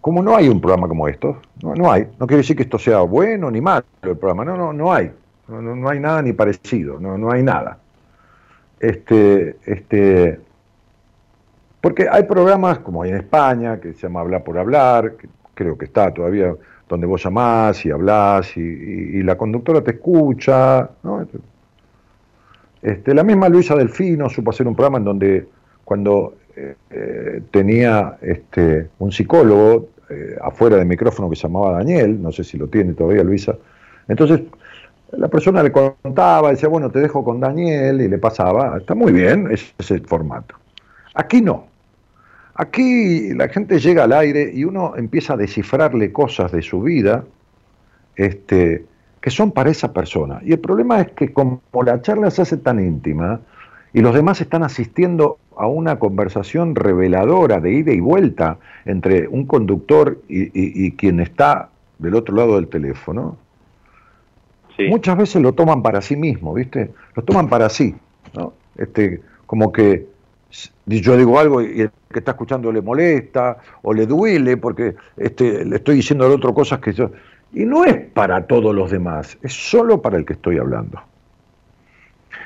como no hay un programa como esto, no, no hay, no quiere decir que esto sea bueno ni malo el programa, no, no, no hay. No, hay nada ni parecido, no, no hay nada. Este, este, porque hay programas como hay en España, que se llama Hablar por Hablar, que creo que está todavía donde vos llamás y hablás y, la conductora te escucha. Este, la misma Luisa Delfino supo hacer un programa en donde cuando eh, eh, tenía este, un psicólogo eh, afuera del micrófono que se llamaba Daniel, no sé si lo tiene todavía Luisa, entonces la persona le contaba, decía, bueno, te dejo con Daniel y le pasaba, está muy bien, ese formato. Aquí no. Aquí la gente llega al aire y uno empieza a descifrarle cosas de su vida este, que son para esa persona. Y el problema es que como la charla se hace tan íntima y los demás están asistiendo a una conversación reveladora de ida y vuelta entre un conductor y quien está del otro lado del teléfono, muchas veces lo toman para sí mismo, ¿viste? Lo toman para sí, ¿no? Este, como que yo digo algo y el que está escuchando le molesta o le duele porque este, le estoy diciendo al otro cosas que yo... Y no es para todos los demás, es solo para el que estoy hablando.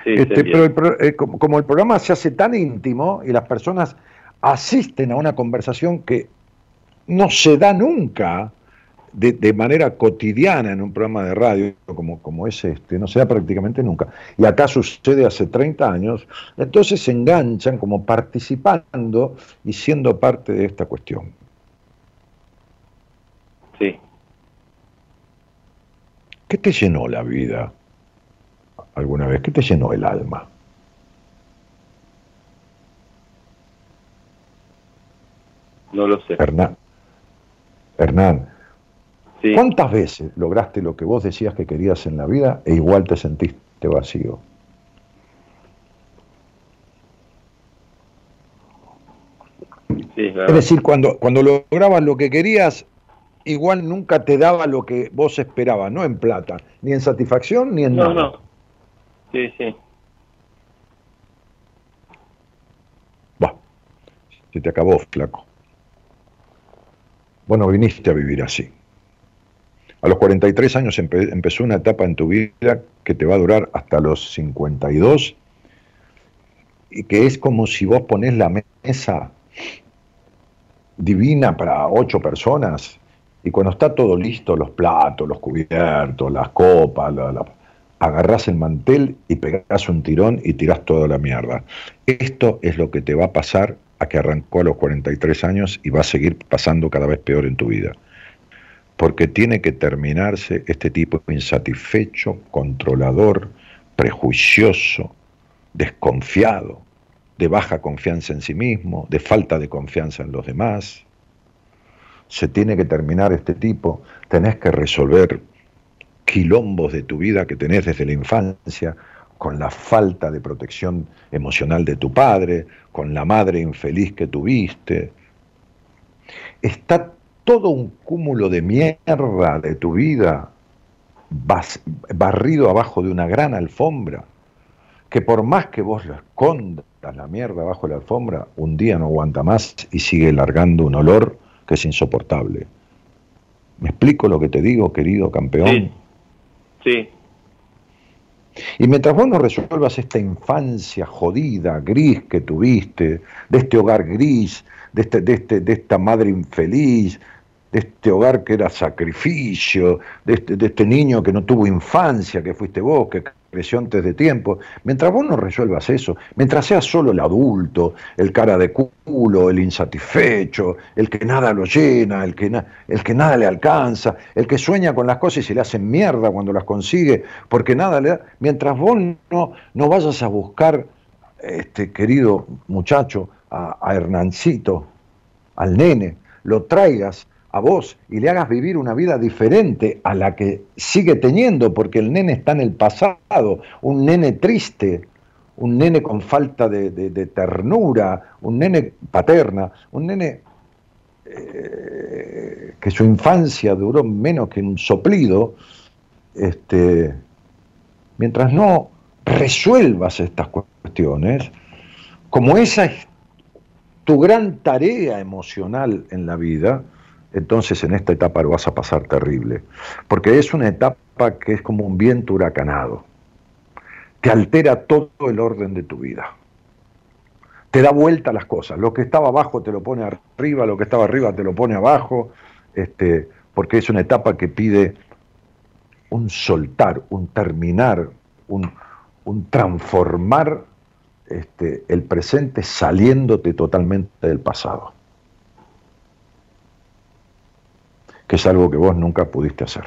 este, pero eh, como el programa se hace tan íntimo y las personas asisten a una conversación que no se da nunca, de, manera cotidiana en un programa de radio como, como es este, no se da prácticamente nunca. Y acá sucede hace 30 años, entonces se enganchan como participando y siendo parte de esta cuestión. Sí. ¿Qué te llenó la vida alguna vez? ¿Qué te llenó el alma? No lo sé. Hernán, Hernán ¿Cuántas veces lograste lo que vos decías que querías en la vida e igual te sentiste vacío? es decir, cuando, cuando lograbas lo que querías, igual nunca te daba lo que vos esperabas, no en plata, ni en satisfacción, ni en nada. No, no. Sí, sí. Va, se te acabó, flaco. Bueno, viniste a vivir así. A los 43 años empezó una etapa en tu vida que te va a durar hasta los 52 y que es como si vos ponés la mesa divina para ocho personas y cuando está todo listo, los platos, los cubiertos, las copas, agarrás el mantel y pegás un tirón y tirás toda la mierda. Esto es lo que te va a pasar a que arrancó a los 43 años y va a seguir pasando cada vez peor en tu vida porque tiene que terminarse este tipo insatisfecho, controlador, prejuicioso, desconfiado, de baja confianza en sí mismo, de falta de confianza en los demás. Se tiene que terminar este tipo, tenés que resolver quilombos de tu vida que tenés desde la infancia, con la falta de protección emocional de tu padre, con la madre infeliz que tuviste. Está todo un cúmulo de mierda de tu vida barrido abajo de una gran alfombra, que por más que vos lo escondas la mierda abajo de la alfombra, un día no aguanta más y sigue largando un olor que es insoportable. ¿Me explico lo que te digo, querido campeón? Sí. Y mientras vos no resuelvas esta infancia jodida, gris que tuviste, de este hogar gris, de, este, de, este, de esta madre infeliz, de este hogar que era sacrificio, de este, de este niño que no tuvo infancia, que fuiste vos, que creció antes de tiempo, mientras vos no resuelvas eso, mientras seas solo el adulto, el cara de culo, el insatisfecho, el que nada lo llena, el que, el que nada le alcanza, el que sueña con las cosas y se le hace mierda cuando las consigue, porque nada le da, mientras vos no, no vayas a buscar, este querido muchacho, a Hernancito, al nene, lo traigas a vos y le hagas vivir una vida diferente a la que sigue teniendo, porque el nene está en el pasado, un nene triste, un nene con falta de, ternura, un nene paterna, un nene eh, que su infancia duró menos que un soplido, este, mientras no resuelvas estas cuestiones, como esa es tu gran tarea emocional en la vida, entonces en esta etapa lo vas a pasar terrible, porque es una etapa que es como un viento huracanado, te altera todo el orden de tu vida, te da vuelta las cosas, lo que estaba abajo te lo pone arriba, lo que estaba arriba te lo pone abajo, este, porque es una etapa que pide un soltar, un terminar, un, transformar este, el presente saliéndote totalmente del pasado. Que es algo que vos nunca pudiste hacer.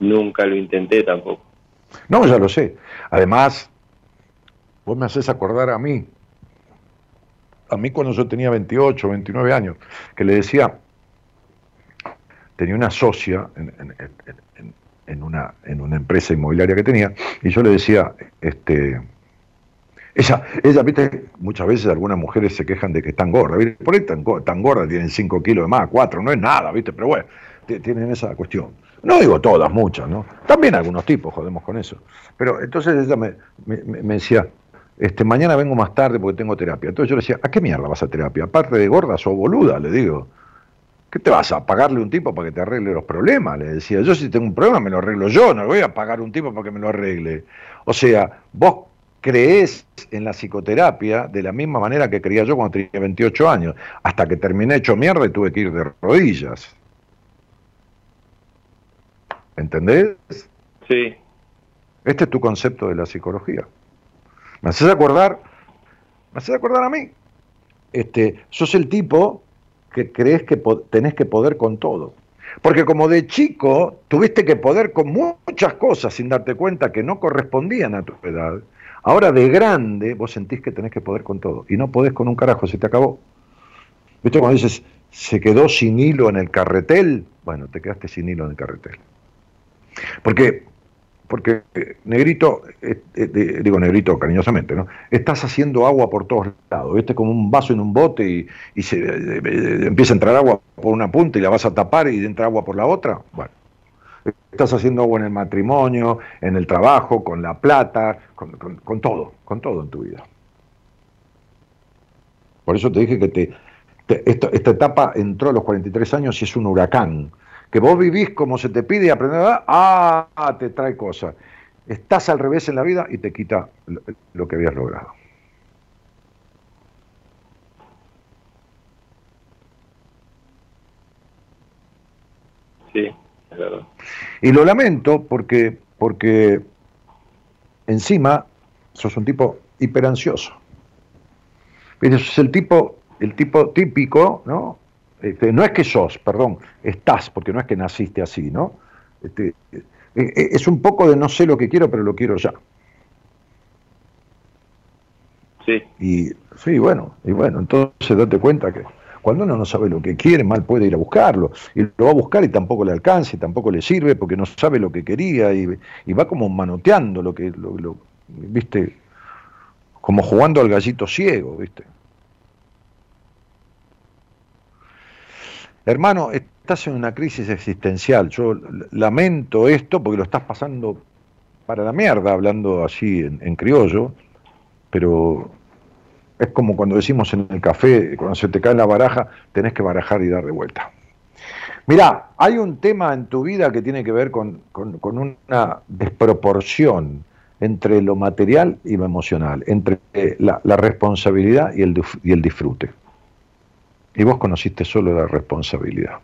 Nunca lo intenté tampoco. No, ya lo sé. Además, vos me haces acordar a mí, a mí cuando yo tenía 28, 29 años, que le decía, tenía una socia en, una, en una empresa inmobiliaria que tenía, y yo le decía, este, ella, ella, viste, muchas veces algunas mujeres se quejan de que están gordas, ¿viste? Por ahí tan, tan gordas, tienen 5 kilos de más, 4, no es nada, ¿viste? Pero bueno, tienen esa cuestión. No digo todas, muchas, ¿no? También algunos tipos jodemos con eso. Pero entonces ella me, decía, este, mañana vengo más tarde porque tengo terapia. Entonces yo le decía, ¿a qué mierda vas a terapia? Aparte de gordas o boluda, le digo. ¿Qué te vas a pagarle un tipo para que te arregle los problemas? Le decía, yo si tengo un problema me lo arreglo yo, no voy a pagar un tipo para que me lo arregle. O sea, vos crees en la psicoterapia de la misma manera que creía yo cuando tenía 28 años, hasta que terminé hecho mierda y tuve que ir de rodillas. ¿Entendés? Sí. Este es tu concepto de la psicología. Me haces acordar, me haces acordar a mí. Este, sos el tipo que crees que tenés que poder con todo. Porque como de chico tuviste que poder con muchas cosas sin darte cuenta que no correspondían a tu edad Ahora de grande vos sentís que tenés que poder con todo y no podés con un carajo, se te acabó. ¿Viste cuando dices, se quedó sin hilo en el carretel? Bueno, te quedaste sin hilo en el carretel. Porque, porque eh, negrito, eh, eh, digo negrito cariñosamente, ¿no? Estás haciendo agua por todos lados, ¿viste? Como un vaso en un bote y, y se, empieza a entrar agua por una punta y la vas a tapar y entra agua por la otra. Bueno Estás haciendo algo en el matrimonio, en el trabajo, con la plata, con, todo, con todo en tu vida. Por eso te dije que te, esta, etapa entró a los 43 años y es un huracán. Que vos vivís como se te pide y aprender, ah, te trae cosas. Estás al revés en la vida y te quita lo que habías logrado. Sí. Y lo lamento porque, porque encima sos un tipo hiperansioso. Es el tipo, el tipo típico, ¿no? Este, no es que sos, perdón, estás, porque no es que naciste así, ¿no? Este, eh, eh, es un poco de no sé lo que quiero, pero lo quiero ya. Sí. Y sí, bueno, y bueno, entonces date cuenta que cuando uno no sabe lo que quiere, mal puede ir a buscarlo. Y lo va a buscar y tampoco le alcanza y tampoco le sirve porque no sabe lo que quería y, va como manoteando lo que, lo, viste, como jugando al gallito ciego, viste. Hermano, estás en una crisis existencial. Yo lamento esto porque lo estás pasando para la mierda, hablando así en criollo, pero es como cuando decimos en el café, cuando se te cae la baraja, tenés que barajar y dar de vuelta. Mirá, hay un tema en tu vida que tiene que ver con, una desproporción entre lo material y lo emocional, entre la, responsabilidad y el, y el disfrute. Y vos conociste solo la responsabilidad.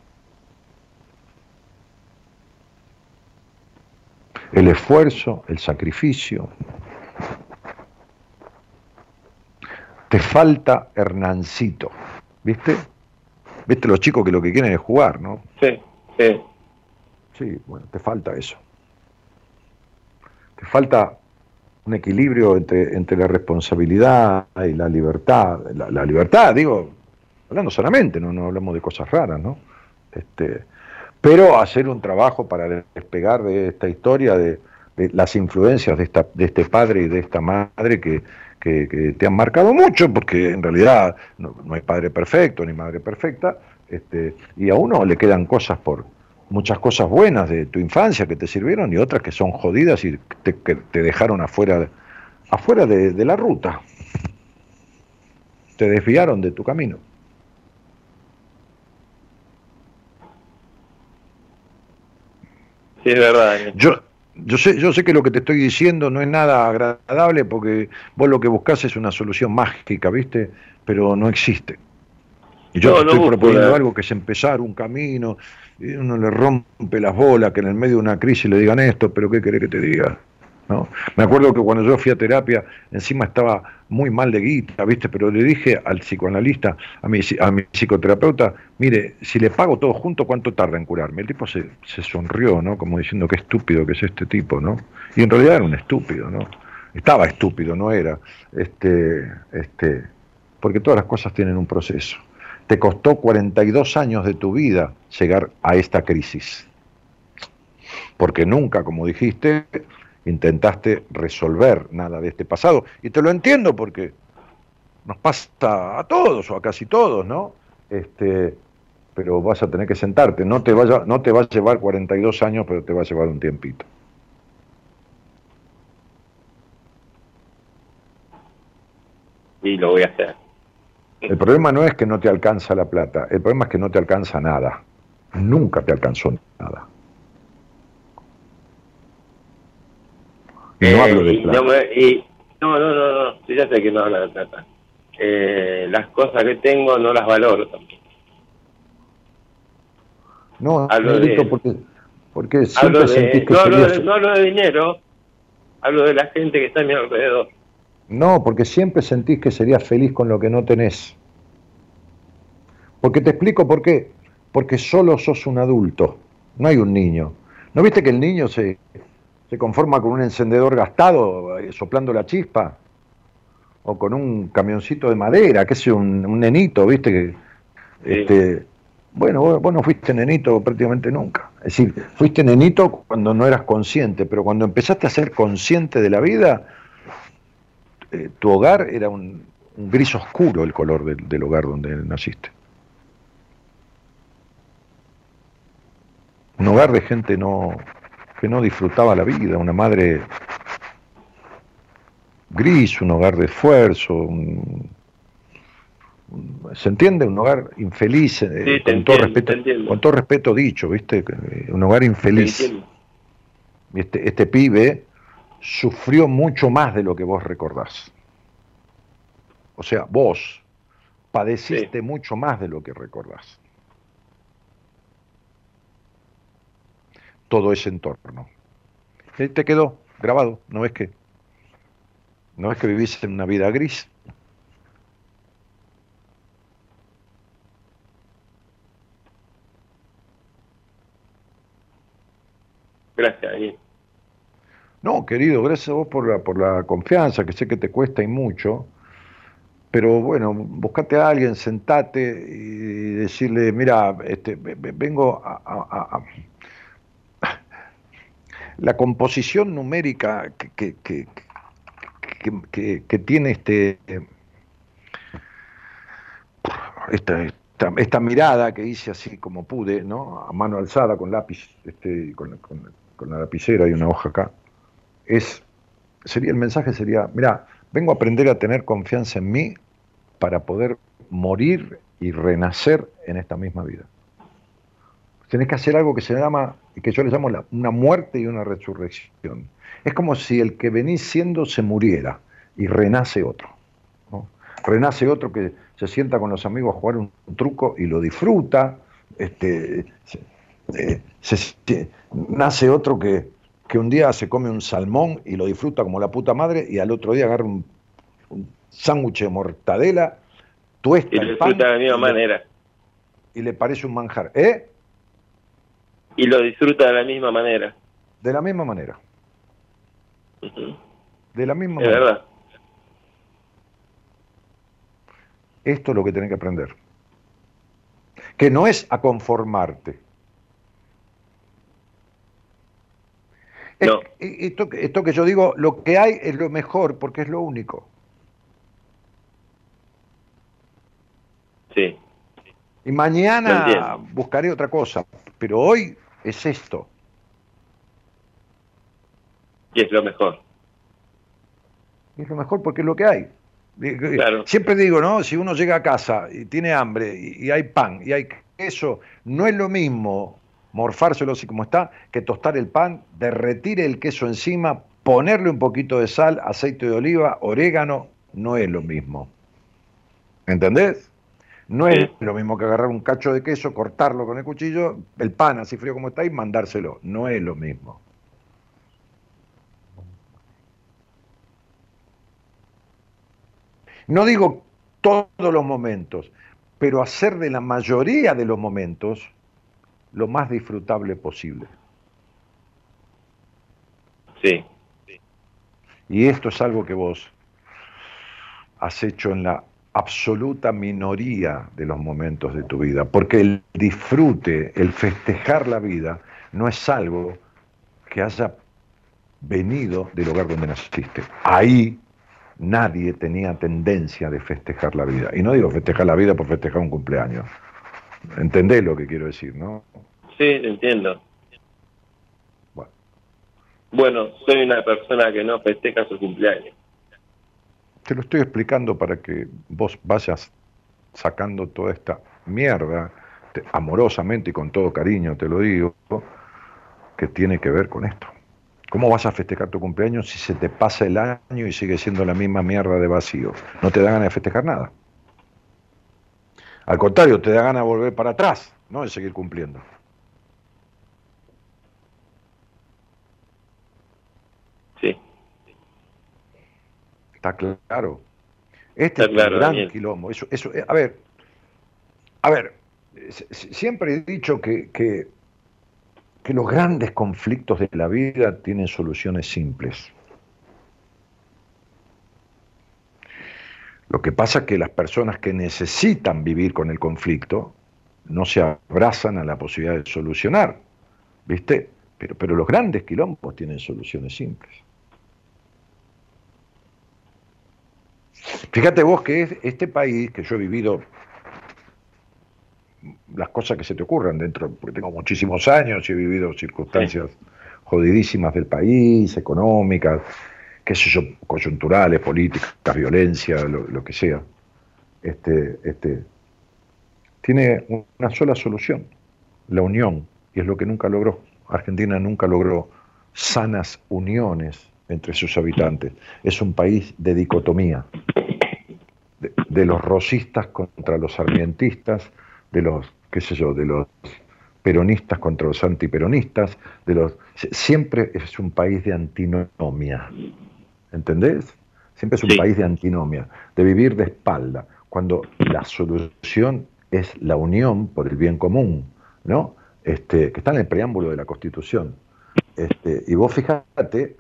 El esfuerzo, el sacrificio. Te falta Hernancito, ¿viste? ¿Viste los chicos que lo que quieren es jugar, no? Sí, sí. Sí, bueno, te falta eso. Te falta un equilibrio entre, entre la responsabilidad y la libertad. La, libertad, digo, hablando solamente, no, no hablamos de cosas raras, ¿no? Este, pero hacer un trabajo para despegar de esta historia, de, de las influencias de, esta, de este padre y de esta madre que, que, te han marcado mucho, porque en realidad no, hay padre perfecto ni madre perfecta, este, y a uno le quedan cosas por muchas cosas buenas de tu infancia que te sirvieron y otras que son jodidas y te, que te dejaron afuera, afuera de, de la ruta. Te desviaron de tu camino. Sí, es verdad. Yo, yo sé, yo sé que lo que te estoy diciendo no es nada agradable porque vos lo que buscas es una solución mágica, ¿viste? Pero no existe. Y yo te estoy proponiendo algo que es empezar un camino, y uno le rompe las bolas, que en el medio de una crisis le digan esto, pero ¿qué querés que te diga? Me acuerdo que cuando yo fui a terapia, encima estaba muy mal de guita, ¿viste? Pero le dije al psicoanalista, a mi, a mi psicoterapeuta, mire, si le pago todo junto, ¿cuánto tarda en curarme? El tipo se, se sonrió, ¿no? Como diciendo, qué estúpido que es este tipo, ¿no? Y en realidad era un estúpido, ¿no? Estaba estúpido, no era. Este, este, porque todas las cosas tienen un proceso. Te costó 42 años de tu vida llegar a esta crisis. Porque nunca, como dijiste, intentaste resolver nada de este pasado. Y te lo entiendo porque nos pasa a todos o a casi todos, ¿no? Este, pero vas a tener que sentarte. No te, vaya, no te va a llevar 42 años, pero te va a llevar un tiempito. Y lo voy a hacer. El problema no es que no te alcanza la plata, el problema es que no te alcanza nada. Nunca te alcanzó nada. No hablo de plata. No, no, no, no, ya sé que no habla de plata. Eh, las cosas que tengo no las valoro tampoco. No, hablo de, porque, porque siempre sentís que no, hablo de, no hablo de dinero, hablo de la gente que está a mi alrededor. No, porque siempre sentís que serías feliz con lo que no tenés. Porque te explico por qué. Porque solo sos un adulto, no hay un niño. ¿No viste que el niño se, se conforma con un encendedor gastado eh, soplando la chispa, o con un camioncito de madera, que es un, nenito, ¿viste? Que, este, bueno, vos, no fuiste nenito prácticamente nunca. Es decir, fuiste nenito cuando no eras consciente, pero cuando empezaste a ser consciente de la vida, eh, tu hogar era un, gris oscuro el color del hogar donde naciste. Un hogar de gente no, que no disfrutaba la vida, una madre gris, un hogar de esfuerzo, ¿se entiende? Un hogar infeliz, eh, con, todo respeto, con todo respeto dicho, ¿viste? Un hogar infeliz. Este, este pibe sufrió mucho más de lo que vos recordás. O sea, vos padeciste mucho más de lo que recordás. Todo ese entorno. Y te quedó grabado, ¿no ves que? ¿No ves que vivís en una vida gris? Gracias, No, querido, gracias a vos por la, por la confianza, que sé que te cuesta y mucho. Pero bueno, buscate a alguien, sentate y decirle, mira, este, vengo a, la composición numérica que, que, tiene este esta, esta, mirada que hice así como pude, ¿no? a mano alzada con lápiz, este, con, la lapicera y una hoja acá, es, sería, el mensaje sería, mira, vengo a aprender a tener confianza en mí para poder morir y renacer en esta misma vida. Tenés que hacer algo que se llama, que yo le llamo una muerte y una resurrección. Es como si el que venís siendo se muriera y renace otro. Renace otro que se sienta con los amigos a jugar un, truco y lo disfruta. Este, eh, nace otro que, que, un día se come un salmón y lo disfruta como la puta madre y al otro día agarra un, sándwich de mortadela, tuesta y lo disfruta de la misma manera. y le parece un manjar. ¿Eh? Y lo disfruta de la misma manera. De la misma manera. De la misma manera. verdad. Esto es lo que tenés que aprender. Que no es a conformarte. No. Esto, esto que yo digo, lo que hay es lo mejor porque es lo único. Sí. Y mañana buscaré otra cosa, pero hoy es esto. Y es lo mejor. Es lo mejor porque es lo que hay. Siempre digo, ¿no? Si uno llega a casa y tiene hambre y, hay pan y hay queso, no es lo mismo morfárselo así como está que tostar el pan, derretir el queso encima, ponerle un poquito de sal, aceite de oliva, orégano, no es lo mismo. ¿Entendés? No es lo mismo que agarrar un cacho de queso, cortarlo con el cuchillo, el pan así frío como está y mandárselo. No es lo mismo. No digo todos los momentos, pero hacer de la mayoría de los momentos lo más disfrutable posible. Sí. Y esto es algo que vos has hecho en la absoluta minoría de los momentos de tu vida, porque el disfrute, el festejar la vida, no es algo que haya venido del lugar donde naciste. Ahí nadie tenía tendencia de festejar la vida. Y no digo festejar la vida por festejar un cumpleaños. ¿Entendés lo que quiero decir, no? Sí, entiendo. Bueno. bueno, soy una persona que no festeja su cumpleaños. Te lo estoy explicando para que vos vayas sacando toda esta mierda, amorosamente y con todo cariño te lo digo, que tiene que ver con esto. ¿Cómo vas a festejar tu cumpleaños si se te pasa el año y sigue siendo la misma mierda de vacío? No te da ganas de festejar nada. Al contrario, te da ganas de volver para atrás, no de seguir cumpliendo. Sí. Está claro. Este es un gran quilombo. Eso, eso, eh, a ver, a ver, siempre he dicho que, que que los grandes conflictos de la vida tienen soluciones simples. Lo que pasa es que las personas que necesitan vivir con el conflicto no se abrazan a la posibilidad de solucionar, ¿viste? Pero, pero los grandes quilombos tienen soluciones simples. Fíjate vos que este país, que yo he vivido las cosas que se te ocurran dentro, porque tengo muchísimos años y he vivido circunstancias jodidísimas del país, económicas, qué sé yo, coyunturales, políticas, violencia, lo, que sea. Este, este, tiene una sola solución, la unión, y es lo que nunca logró. Argentina nunca logró sanas uniones entre sus habitantes. Es un país de dicotomía, de, de los rosistas contra los sarmientistas, de los, qué sé yo, de los peronistas contra los antiperonistas, de los siempre es un país de antinomia. ¿Entendés? Siempre es un país de antinomia, de vivir de espalda, cuando la solución es la unión por el bien común, ¿no? Este, que está en el preámbulo de la Constitución. Este, y vos fíjate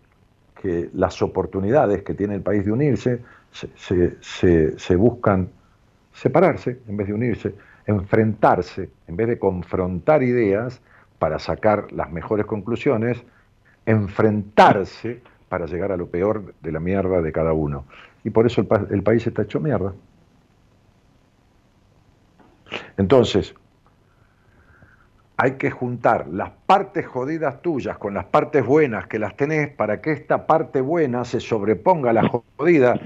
que las oportunidades que tiene el país de unirse se, buscan separarse en vez de unirse enfrentarse, en vez de confrontar ideas para sacar las mejores conclusiones, enfrentarse para llegar a lo peor de la mierda de cada uno. Y por eso el, país está hecho mierda. Entonces, hay que juntar las partes jodidas tuyas con las partes buenas que las tenés para que esta parte buena se sobreponga a la jodida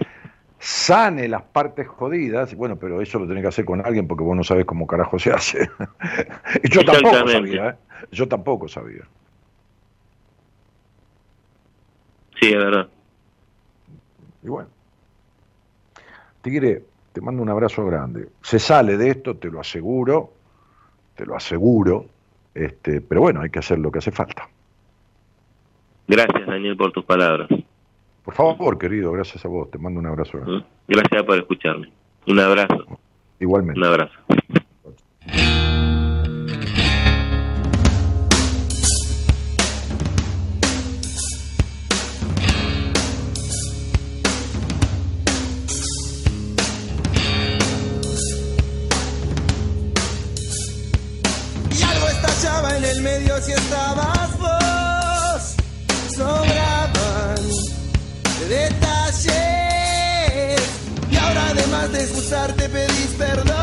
sane las partes jodidas, bueno, pero eso lo tenés que hacer con alguien porque vos no sabés cómo carajo se hace. *laughs* y yo tampoco sabía, ¿eh? Yo tampoco sabía. Sí, es verdad. Y bueno. Tigre, te mando un abrazo grande. Se sale de esto, te lo aseguro, te lo aseguro, este, pero bueno, hay que hacer lo que hace falta. Gracias, Daniel, por tus palabras. Por favor, querido, gracias a vos. Te mando un abrazo. Gracias por escucharme. Un abrazo. Igualmente. Un abrazo. Excusarte pedís perdón.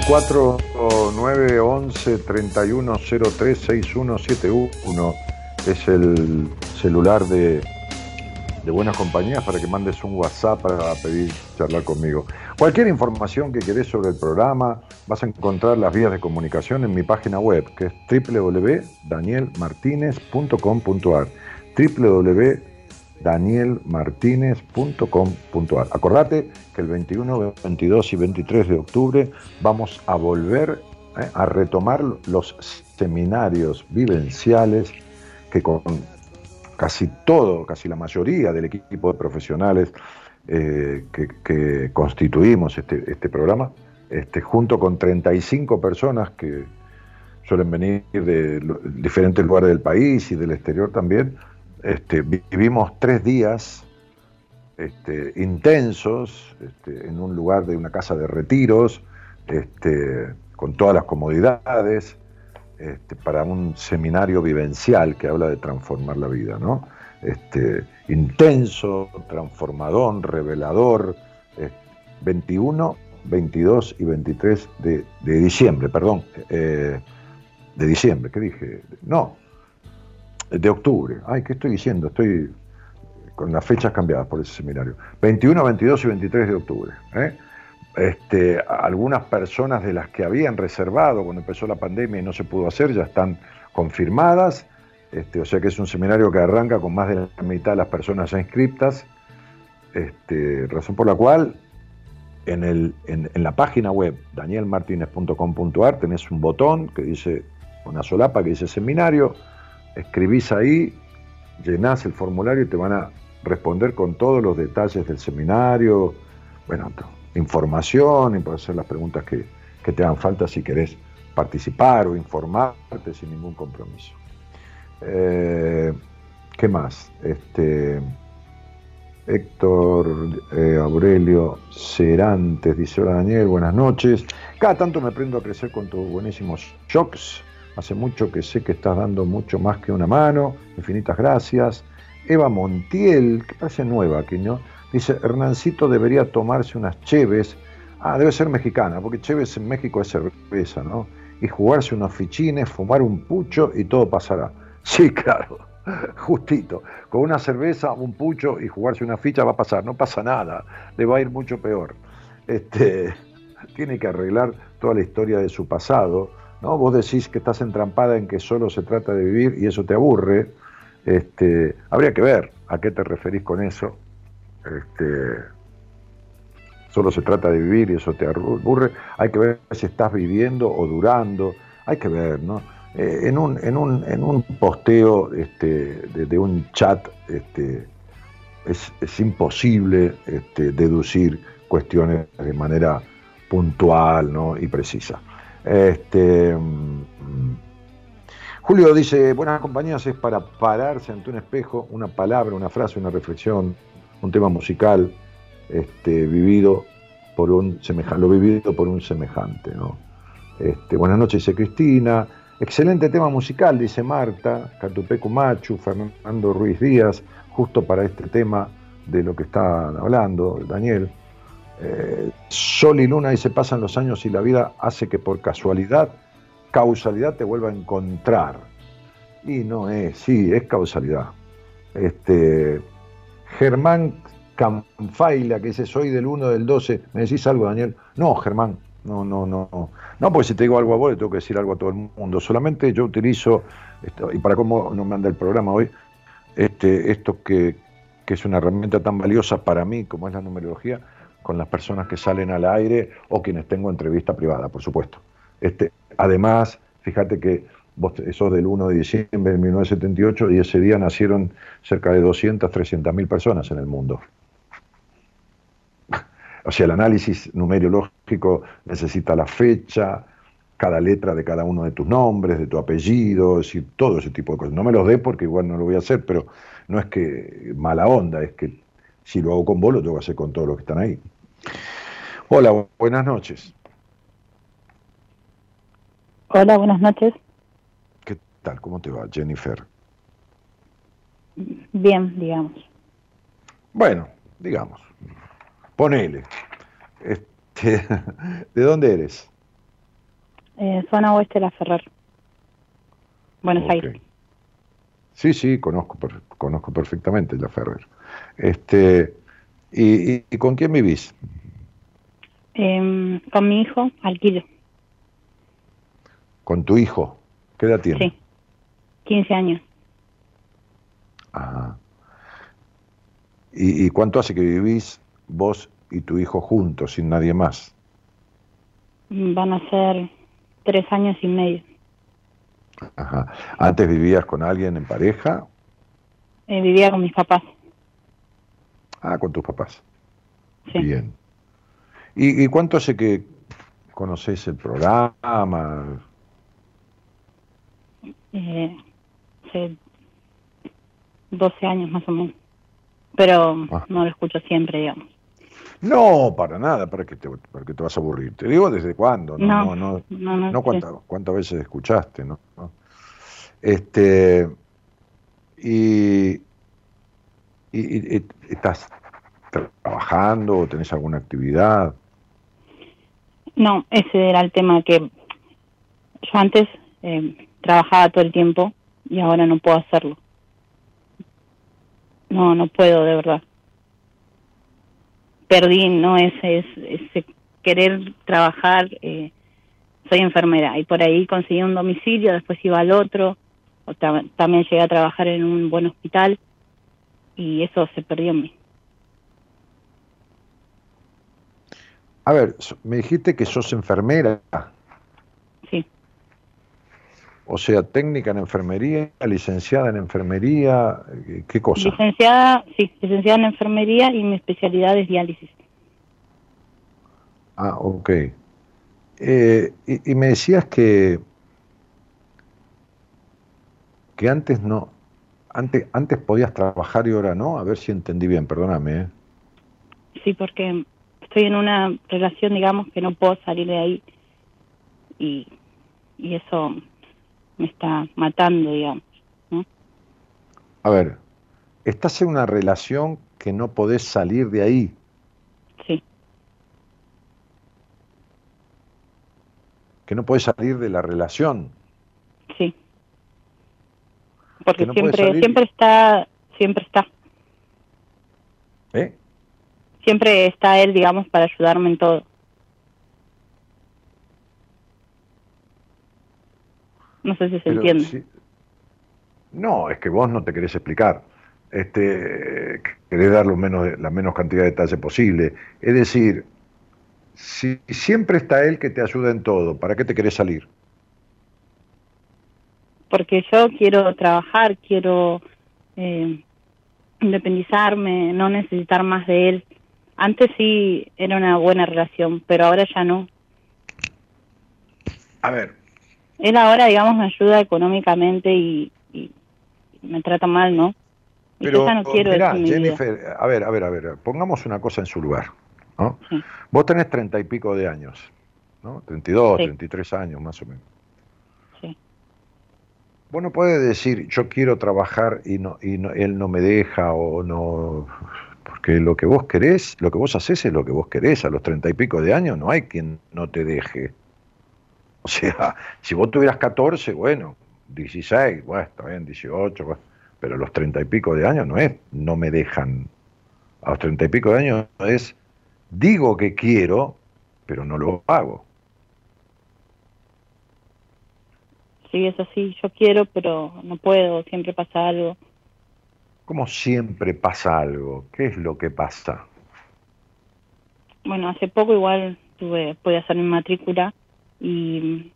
24 9 11 31 03 6171 es el celular de, de Buenas Compañías para que mandes un WhatsApp para pedir charlar conmigo. Cualquier información que querés sobre el programa, vas a encontrar las vías de comunicación en mi página web, que es www.danielmartinez.com.ar www www.danielmartinez.com.ar Acordate que el 21, 22 y 23 de octubre vamos a volver eh, a retomar los seminarios vivenciales que con casi todo, casi la mayoría del equipo de profesionales eh, que, constituimos este, este programa, este, junto con 35 personas que suelen venir de diferentes lugares del país y del exterior también, este, vivimos tres días este, intensos este, en un lugar de una casa de retiros, con todas las comodidades, para un seminario vivencial que habla de transformar la vida, ¿no? Intenso, transformador, revelador, 21, 22 y 23 de, diciembre, perdón, eh, de diciembre, ¿qué dije? No, de octubre. Ay, ¿qué estoy diciendo? Estoy con las fechas cambiadas por ese seminario. 21, 22 y 23 de octubre. ¿eh? Este, algunas personas de las que habían reservado cuando empezó la pandemia y no se pudo hacer ya están confirmadas. Este, o sea que es un seminario que arranca con más de la mitad de las personas ya inscriptas. Este, razón por la cual en, el, en, la página web danielmartinez.com.ar tenés un botón que dice, una solapa que dice seminario, escribís ahí, llenás el formulario y te van a responder con todos los detalles del seminario, bueno, información y puedes hacer las preguntas que, te hagan falta si querés participar o informarte sin ningún compromiso. Eh, ¿Qué más? Este, Héctor eh, Aurelio Cerantes dice: Hola Daniel, buenas noches. Cada tanto me aprendo a crecer con tus buenísimos shocks. Hace mucho que sé que estás dando mucho más que una mano. Infinitas gracias. Eva Montiel, que parece nueva aquí, ¿no? Dice, Hernancito debería tomarse unas cheves. Ah, debe ser mexicana, porque cheves en México es cerveza, ¿no? Y jugarse unos fichines, fumar un pucho y todo pasará. Sí, *laughs* claro, justito. Con una cerveza, un pucho y jugarse una ficha va a pasar. No pasa nada, le va a ir mucho peor. Este, *laughs* tiene que arreglar toda la historia de su pasado. ¿No? Vos decís que estás entrampada en que solo se trata de vivir y eso te aburre. Este, habría que ver a qué te referís con eso. Este, solo se trata de vivir y eso te aburre. Hay que ver si estás viviendo o durando. Hay que ver, ¿no? Eh, en, un, en, un, en un posteo este, de, un chat este, es, imposible este, deducir cuestiones de manera puntual ¿no? y precisa. Este, mm, Julio dice, buenas compañías es para pararse ante un espejo, una palabra, una frase, una reflexión, un tema musical, este, vivido por un semejante, lo vivido por un semejante. ¿no? Este, buenas noches, dice Cristina. Excelente tema musical, dice Marta, Catupecu Machu, Fernando Ruiz Díaz, justo para este tema de lo que están hablando, Daniel. Sol y Luna dice, pasan los años y la vida hace que por casualidad, causalidad te vuelva a encontrar. Y no es, sí, es causalidad. Este, Germán Canfaila, que dice, soy del 1 del 12, ¿me decís algo, Daniel? No, Germán, no, no, no. No, porque si te digo algo a vos, le tengo que decir algo a todo el mundo. Solamente yo utilizo, y para cómo nos manda el programa hoy, este, esto que, que es una herramienta tan valiosa para mí como es la numerología, con las personas que salen al aire o quienes tengo entrevista privada, por supuesto. Este, además, fíjate que vos sos del 1 de diciembre de 1978 y ese día nacieron cerca de 200, 300 mil personas en el mundo. *laughs* O sea, el análisis numerológico necesita la fecha, cada letra de cada uno de tus nombres, de tu apellido, es decir, todo ese tipo de cosas. No me los dé porque igual no lo voy a hacer, pero no es que mala onda, es que si lo hago con vos, lo tengo que hacer con todos los que están ahí. Hola, buenas noches. Hola, buenas noches. ¿Qué tal? ¿Cómo te va, Jennifer? Bien, digamos. Bueno, digamos. Ponele. Este, *laughs* ¿De dónde eres? Eh, zona oeste de la Ferrer. Buenos Aires. Sí, sí, conozco, conozco perfectamente la Ferrer. Este, ¿y, con quién vivís? Em, con mi hijo, Alquillo. ¿Con tu hijo? ¿Qué edad tiene? Sí, 15 años. Ajá. ¿Y, ¿Y, cuánto hace que vivís vos y tu hijo juntos, sin nadie más? Van a ser tres años y medio. Ajá. ¿Antes vivías con alguien en pareja? Eh, vivía con mis papás. Ah, con tus papás. Bien. ¿Y, cuánto hace que conoces el programa? Eh, hace 12 años más o menos. Pero ah. no lo escucho siempre, digamos. No, para nada, para que te, para que te vas a aburrir. Te digo desde cuándo, no, no, no, no, cuántas, cuántas veces escuchaste, ¿no? Este, y, y, estás trabajando o tenés alguna actividad. No, ese era el tema que yo antes eh, trabajaba todo el tiempo y ahora no puedo hacerlo. No, no puedo, de verdad perdí, ¿no? Ese, ese querer trabajar, eh, soy enfermera y por ahí conseguí un domicilio, después iba al otro, o también llegué a trabajar en un buen hospital y eso se perdió en mí. A ver, me dijiste que sos enfermera. Sí. O sea, técnica en enfermería, licenciada en enfermería, ¿qué cosa? Licenciada, sí, licenciada en enfermería y mi especialidad es diálisis. Ah, ok. Eh, y, me decías que que antes no, antes antes podías trabajar y ahora no. A ver si entendí bien, perdóname. ¿eh? Sí, porque estoy en una relación, digamos, que no puedo salir de ahí y, y eso me está matando, digamos. A ver, estás en una relación que no podés salir de ahí. Sí. Que no podés salir de la relación. Porque siempre, siempre está, siempre está. ¿Eh? Siempre está él, digamos, para ayudarme en todo. No sé si se entiende. No, es que vos no te querés explicar. Este, querés dar lo menos, la menos cantidad de detalle posible. Es decir, si siempre está él que te ayuda en todo, ¿para qué te querés salir? Porque yo quiero trabajar, quiero eh, independizarme, no necesitar más de él. Antes sí era una buena relación, pero ahora ya no. A ver, él ahora, digamos, me ayuda económicamente y, me trata mal, ¿no? Pero, yo no quiero Jennifer, a ver, a ver, a ver, pongamos una cosa en su lugar. ¿no? Vos tenés treinta y pico de años, ¿no? 32, sí. 33 años más o menos. Vos no decir, yo quiero trabajar y, no, y no, él no me deja o no... Porque lo que vos querés, lo que vos haces es lo que vos querés. A los treinta y pico de años no hay quien no te deje. O sea, si vos tuvieras 14, bueno, 16, bueno, está bien, 18, pero a los 30 y pico de años no es, no me dejan. A los 30 y pico de años es, digo que quiero, pero no lo hago. Sí, es así, yo quiero, pero no puedo, siempre pasa algo. ¿Cómo siempre pasa algo? ¿Qué es lo que pasa? Bueno, hace poco igual tuve, pude hacer mi matrícula y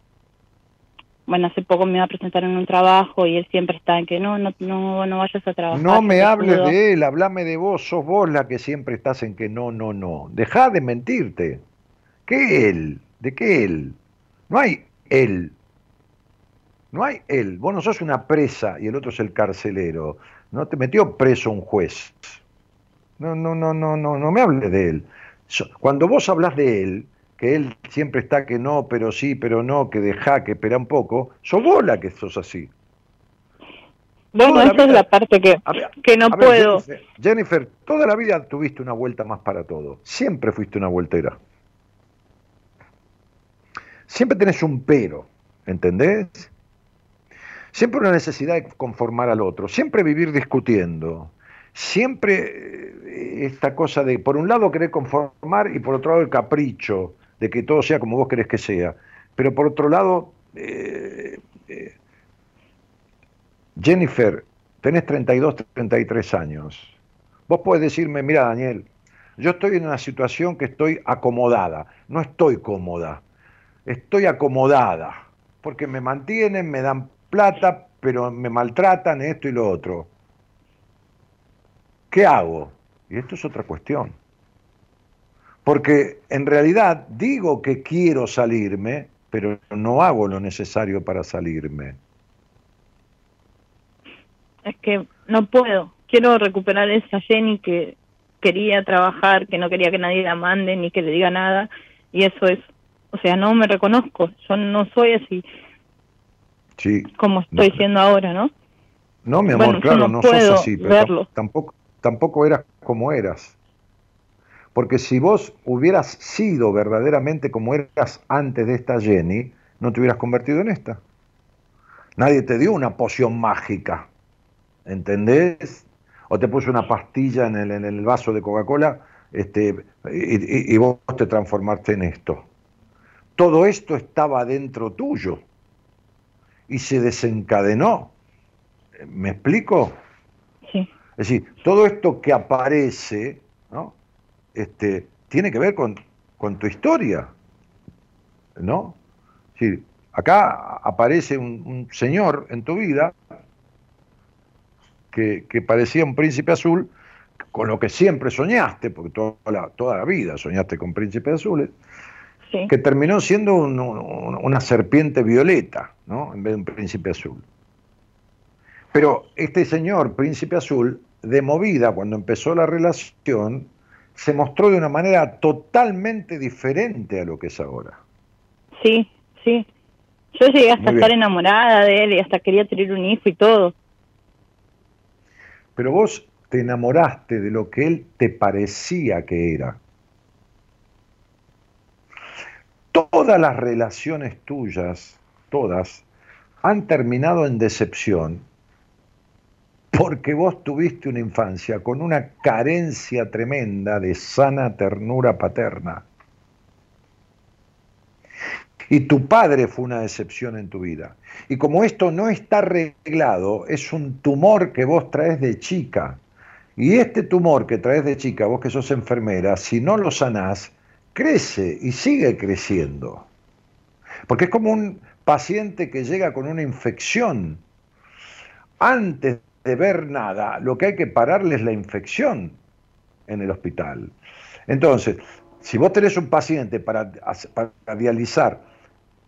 bueno, hace poco me iba a presentar en un trabajo y él siempre está en que no, no, no, no vayas a trabajar. No me hables de él, hablame de vos, sos vos la que siempre estás en que no, no, no. Deja de mentirte. ¿Qué él? ¿De qué él? No hay él. No hay él. Vos no sos una presa y el otro es el carcelero. No te metió preso un juez. No, no, no, no, no, no me hables de él. Cuando vos hablas de él, que él siempre está que no, pero sí, pero no, que deja, que espera un poco, sos vos la que sos así. Bueno, esa es la parte que, que no puedo. Jennifer, toda la vida tuviste una vuelta más para todo. Siempre fuiste una vueltera. Siempre tenés un pero, ¿entendés? Siempre una necesidad de conformar al otro. Siempre vivir discutiendo. Siempre eh, esta cosa de, por un lado, querer conformar y por otro lado, el capricho de que todo sea como vos querés que sea. Pero por otro lado, eh, eh, Jennifer, tenés 32, 33 años. Vos podés decirme, mira Daniel, yo estoy en una situación que estoy acomodada, no estoy cómoda, estoy acomodada, porque me mantienen, me dan plata, pero me maltratan esto y lo otro. ¿Qué hago? Y esto es otra cuestión. Porque en realidad digo que quiero salirme, pero no hago lo necesario para salirme. Es que no puedo. Quiero recuperar esa Jenny que quería trabajar, que no quería que nadie la mande ni que le diga nada. Y eso es, o sea, no me reconozco. Yo no soy así. Sí. Como estoy siendo ahora, ¿no? No, mi amor, claro, no, sos así, pero tampoco, tampoco eras como eras. Porque si vos hubieras sido verdaderamente como eras antes de esta Jenny, no te hubieras convertido en esta. Nadie te dio una poción mágica, ¿entendés? O te puso una pastilla en el, en el vaso de Coca-Cola este, y, y vos te transformaste en esto. Todo esto estaba dentro tuyo y se desencadenó. ¿Me explico? Sí. Es decir, todo esto que aparece, ¿no? Este, tiene que ver con, tu historia, ¿no? Es acá aparece un, señor en tu vida que, parecía un príncipe azul, con lo que siempre soñaste, porque toda la, toda la vida soñaste con príncipes azules, que terminó siendo una serpiente violeta, ¿no? En vez de un príncipe azul. Pero este señor, príncipe azul, de movida, cuando empezó la relación, se mostró de una manera totalmente diferente a lo que es ahora. Sí, sí. Yo llegué hasta estar enamorada de él y hasta quería tener un hijo y todo. Pero vos te enamoraste de lo que él te parecía que era. Todas las relaciones tuyas, todas, han terminado en decepción porque vos tuviste una infancia con una carencia tremenda de sana ternura paterna. Y tu padre fue una decepción en tu vida. Y como esto no está arreglado, es un tumor que vos traes de chica. Y este tumor que traes de chica, vos que sos enfermera, si no lo sanás, crece y sigue creciendo. Porque es como un paciente que llega con una infección. Antes de ver nada, lo que hay que pararle es la infección en el hospital. Entonces, si vos tenés un paciente para, para dializar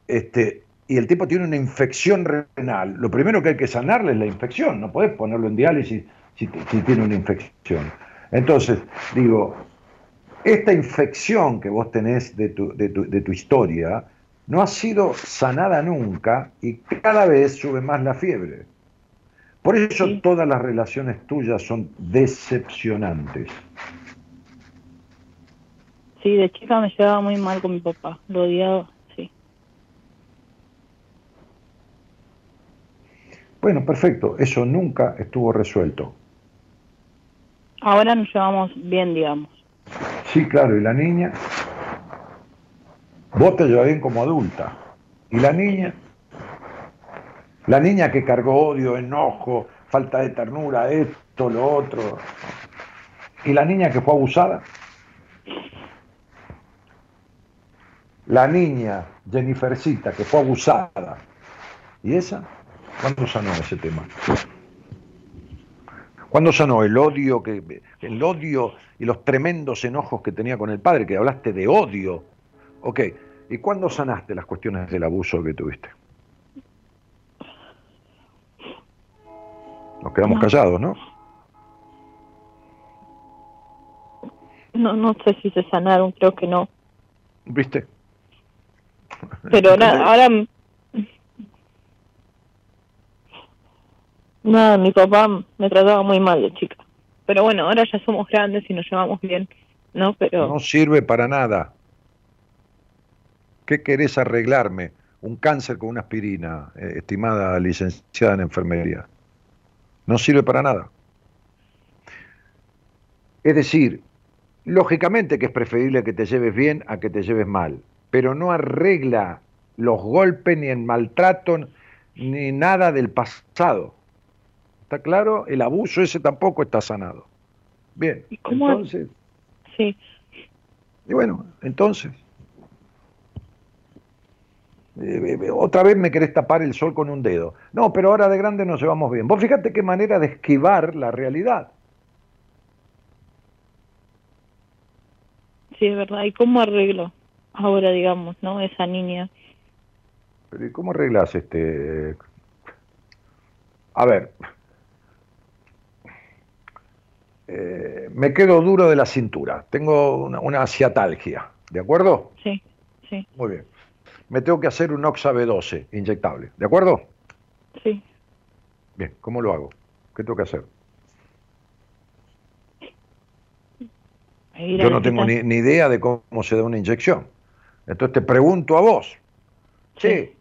este, y el tipo tiene una infección renal, lo primero que hay que sanarle es la infección, no podés ponerlo en diálisis si, tiene una infección. Entonces, digo, esta infección que vos tenés de tu, de tu historia no ha sido sanada nunca y cada vez sube más la fiebre. Por eso todas las relaciones tuyas son decepcionantes. Sí, de chica me llevaba muy mal con mi papá, lo odiaba, sí. Bueno, perfecto, eso nunca estuvo resuelto. Ahora nos llevamos bien, digamos. Sí, claro, y la niña, vos te llevas bien como adulta, y la niña la niña que cargó odio, enojo, falta de ternura, esto, lo otro. ¿Y la niña que fue abusada? La niña Jennifercita que fue abusada. ¿Y esa? ¿Cuándo sanó ese tema? ¿Cuándo sanó el odio, que, el odio y los tremendos enojos que tenía con el padre? Que hablaste de odio. Ok. ¿Y cuándo sanaste las cuestiones del abuso que tuviste? Nos quedamos callados, ¿no? No, no sé si se sanaron, creo que no. ¿Viste? Pero ahora, ahora nada, mi papá me trataba muy mal de chica. Pero bueno, ahora ya somos grandes y nos llevamos bien, ¿no? Pero no sirve para nada. ¿Qué querés arreglarme? Un cáncer con una aspirina, eh, estimada licenciada en enfermería. No sirve para nada. Es decir, lógicamente que es preferible que te lleves bien a que te lleves mal, pero no arregla los golpes ni el maltrato ni nada del pasado. ¿Está claro? El abuso ese tampoco está sanado. Bien, entonces... Sí. Y bueno, entonces... Eh, eh, otra vez me querés tapar el sol con un dedo. No, pero ahora de grande nos llevamos bien. Vos fíjate qué manera de esquivar la realidad. sí, es verdad. ¿Y cómo arreglo ahora, digamos, no? Esa niña. Pero ¿y cómo arreglas este? A ver, eh, me quedo duro de la cintura, tengo una, una asiatalgia, ¿de acuerdo? Sí, sí. Muy bien. Me tengo que hacer un Oxa B12 inyectable, ¿de acuerdo? Sí. Bien, ¿cómo lo hago? ¿Qué tengo que hacer? Yo no tengo ni, idea de cómo se da una inyección. Entonces te pregunto a vos. Sí.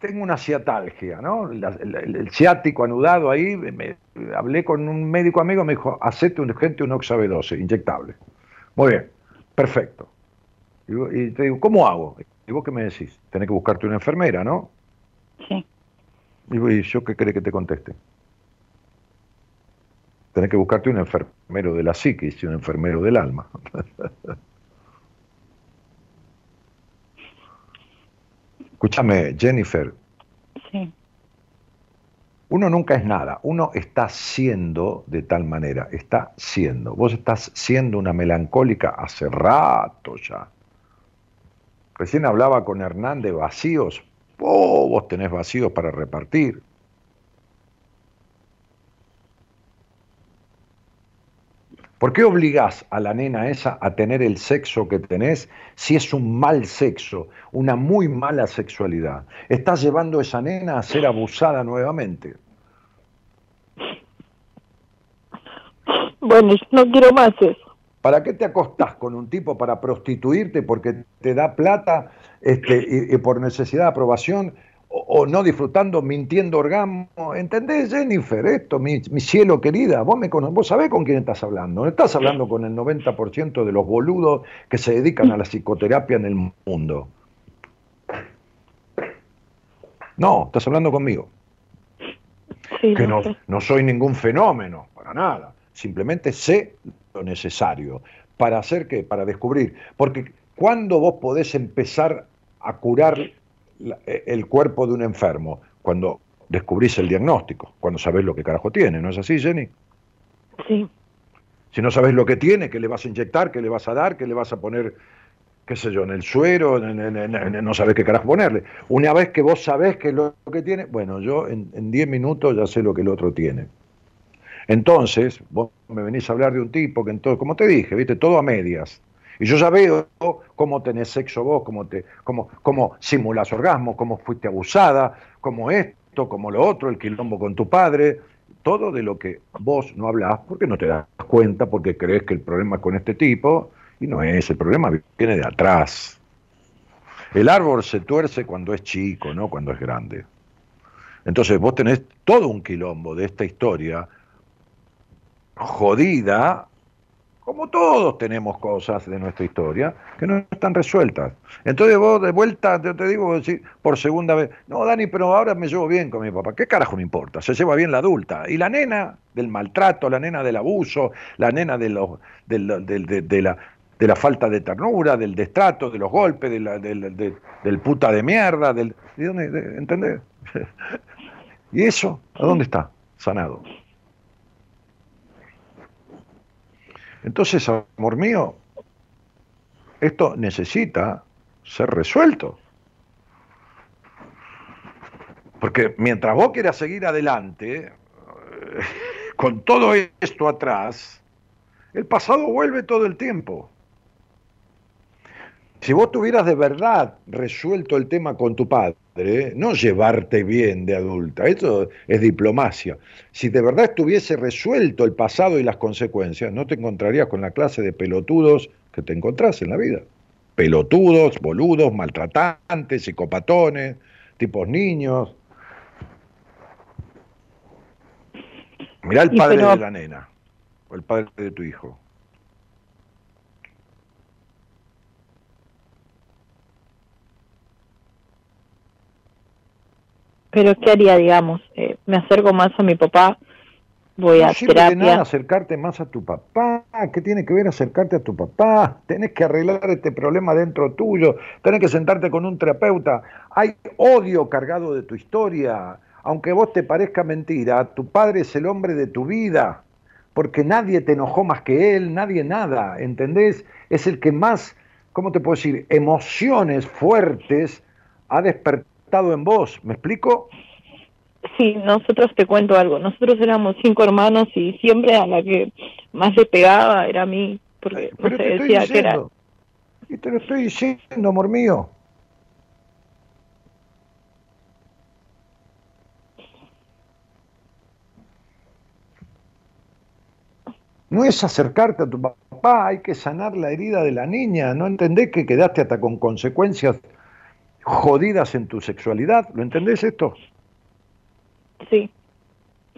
Tengo una ciatalgia, ¿no? el, ciático anudado ahí, me, hablé con un médico amigo, me dijo, hacete urgente un Oxa B12, inyectable. Muy bien, perfecto. Y, te digo, ¿cómo hago? ¿Y vos qué me decís? Tenés que buscarte una enfermera, ¿no? Sí. ¿Y yo qué crees que te conteste? Tenés que buscarte un enfermero de la psiquis y un enfermero del alma. *laughs* Escúchame, Jennifer. Sí. Uno nunca es nada, uno está siendo de tal manera, está siendo. Vos estás siendo una melancólica hace rato ya. Recién hablaba con Hernán de vacíos. Oh, vos tenés vacíos para repartir. ¿Por qué obligás a la nena esa a tener el sexo que tenés si es un mal sexo, una muy mala sexualidad? Estás llevando a esa nena a ser abusada nuevamente. Bueno, no quiero más eso. ¿Para qué te acostás con un tipo para prostituirte porque te da plata este, y por necesidad de aprobación o, no disfrutando, mintiendo orgasmo. ¿Entendés, Jennifer? Esto, mi, cielo querida, vos, me vos sabés con quién estás hablando. No estás hablando con el 90% de los boludos que se dedican a la psicoterapia en el mundo. No, estás hablando conmigo. que no, no soy ningún fenómeno, para nada. Simplemente sé lo necesario. ¿Para hacer qué? Para descubrir. Porque cuando vos podés empezar a curar eh, el cuerpo de un enfermo cuando descubrís el diagnóstico, cuando sabés lo que carajo tiene, ¿no es así, Jenny? Sí. Si no sabes lo que tiene, qué le vas a inyectar, qué le vas a dar, qué le vas a poner, qué sé yo, en el suero, no sabes qué carajo ponerle. Una vez que vos sabés qué es lo que tiene, bueno, yo en 10 minutos ya sé lo que el otro tiene. Entonces, vos me venís a hablar de un tipo que entonces, como te dije, viste, todo a medias. Y yo ya veo cómo tenés sexo vos, cómo, te, cómo, cómo simulás orgasmo, cómo fuiste abusada, cómo esto, cómo lo otro, el quilombo con tu padre, todo de lo que vos no hablás porque no te das cuenta, porque crees que el problema es con este tipo, y no es, el problema viene de atrás. El árbol se tuerce cuando es chico, no cuando es grande. Entonces vos tenés todo un quilombo de esta historia jodida como todos tenemos cosas de nuestra historia que no están resueltas. Entonces vos de vuelta, te, te digo por segunda vez, no Dani, pero ahora me llevo bien con mi papá. ¿Qué carajo me importa? Se lleva bien la adulta. Y la nena del maltrato, la nena del abuso, la nena de, los, de, la, de la falta de ternura, del destrato, de los golpes, del puta de mierda, del... ¿Entendés? *laughs* ¿Y eso? ¿A dónde está? Sanado. Entonces, amor mío, esto necesita ser resuelto. Porque mientras vos quieras seguir adelante, eh, con todo esto atrás, el pasado vuelve todo el tiempo. Si vos tuvieras de verdad resuelto el tema con tu padre, no llevarte bien de adulta, eso es diplomacia. Si de verdad estuviese resuelto el pasado y las consecuencias, no te encontrarías con la clase de pelotudos que te encontrás en la vida. Pelotudos, boludos, maltratantes, psicopatones, tipos niños. Mirá el padre de la nena, o el padre de tu hijo. Pero ¿qué haría, digamos? Eh, me acerco más a mi papá, voy a terapia. nada acercarte más a tu papá. ¿Qué tiene que ver acercarte a tu papá? Tenés que arreglar este problema dentro tuyo. Tenés que sentarte con un terapeuta. Hay odio cargado de tu historia. Aunque vos te parezca mentira, tu padre es el hombre de tu vida. porque nadie te enojó más que él, nadie nada, ¿entendés? Es el que más, ¿cómo te puedo decir?, emociones fuertes ha despertado en vos, ¿me explico? Sí, nosotros te cuento algo, nosotros éramos cinco hermanos y siempre a la que más le pegaba era a mí, porque no se decía que era... Y te lo estoy diciendo, amor mío. No es acercarte a tu papá, hay que sanar la herida de la niña. ¿No entendés que quedaste hasta con consecuencias jodidas en tu sexualidad? ¿Lo entendés esto? Sí.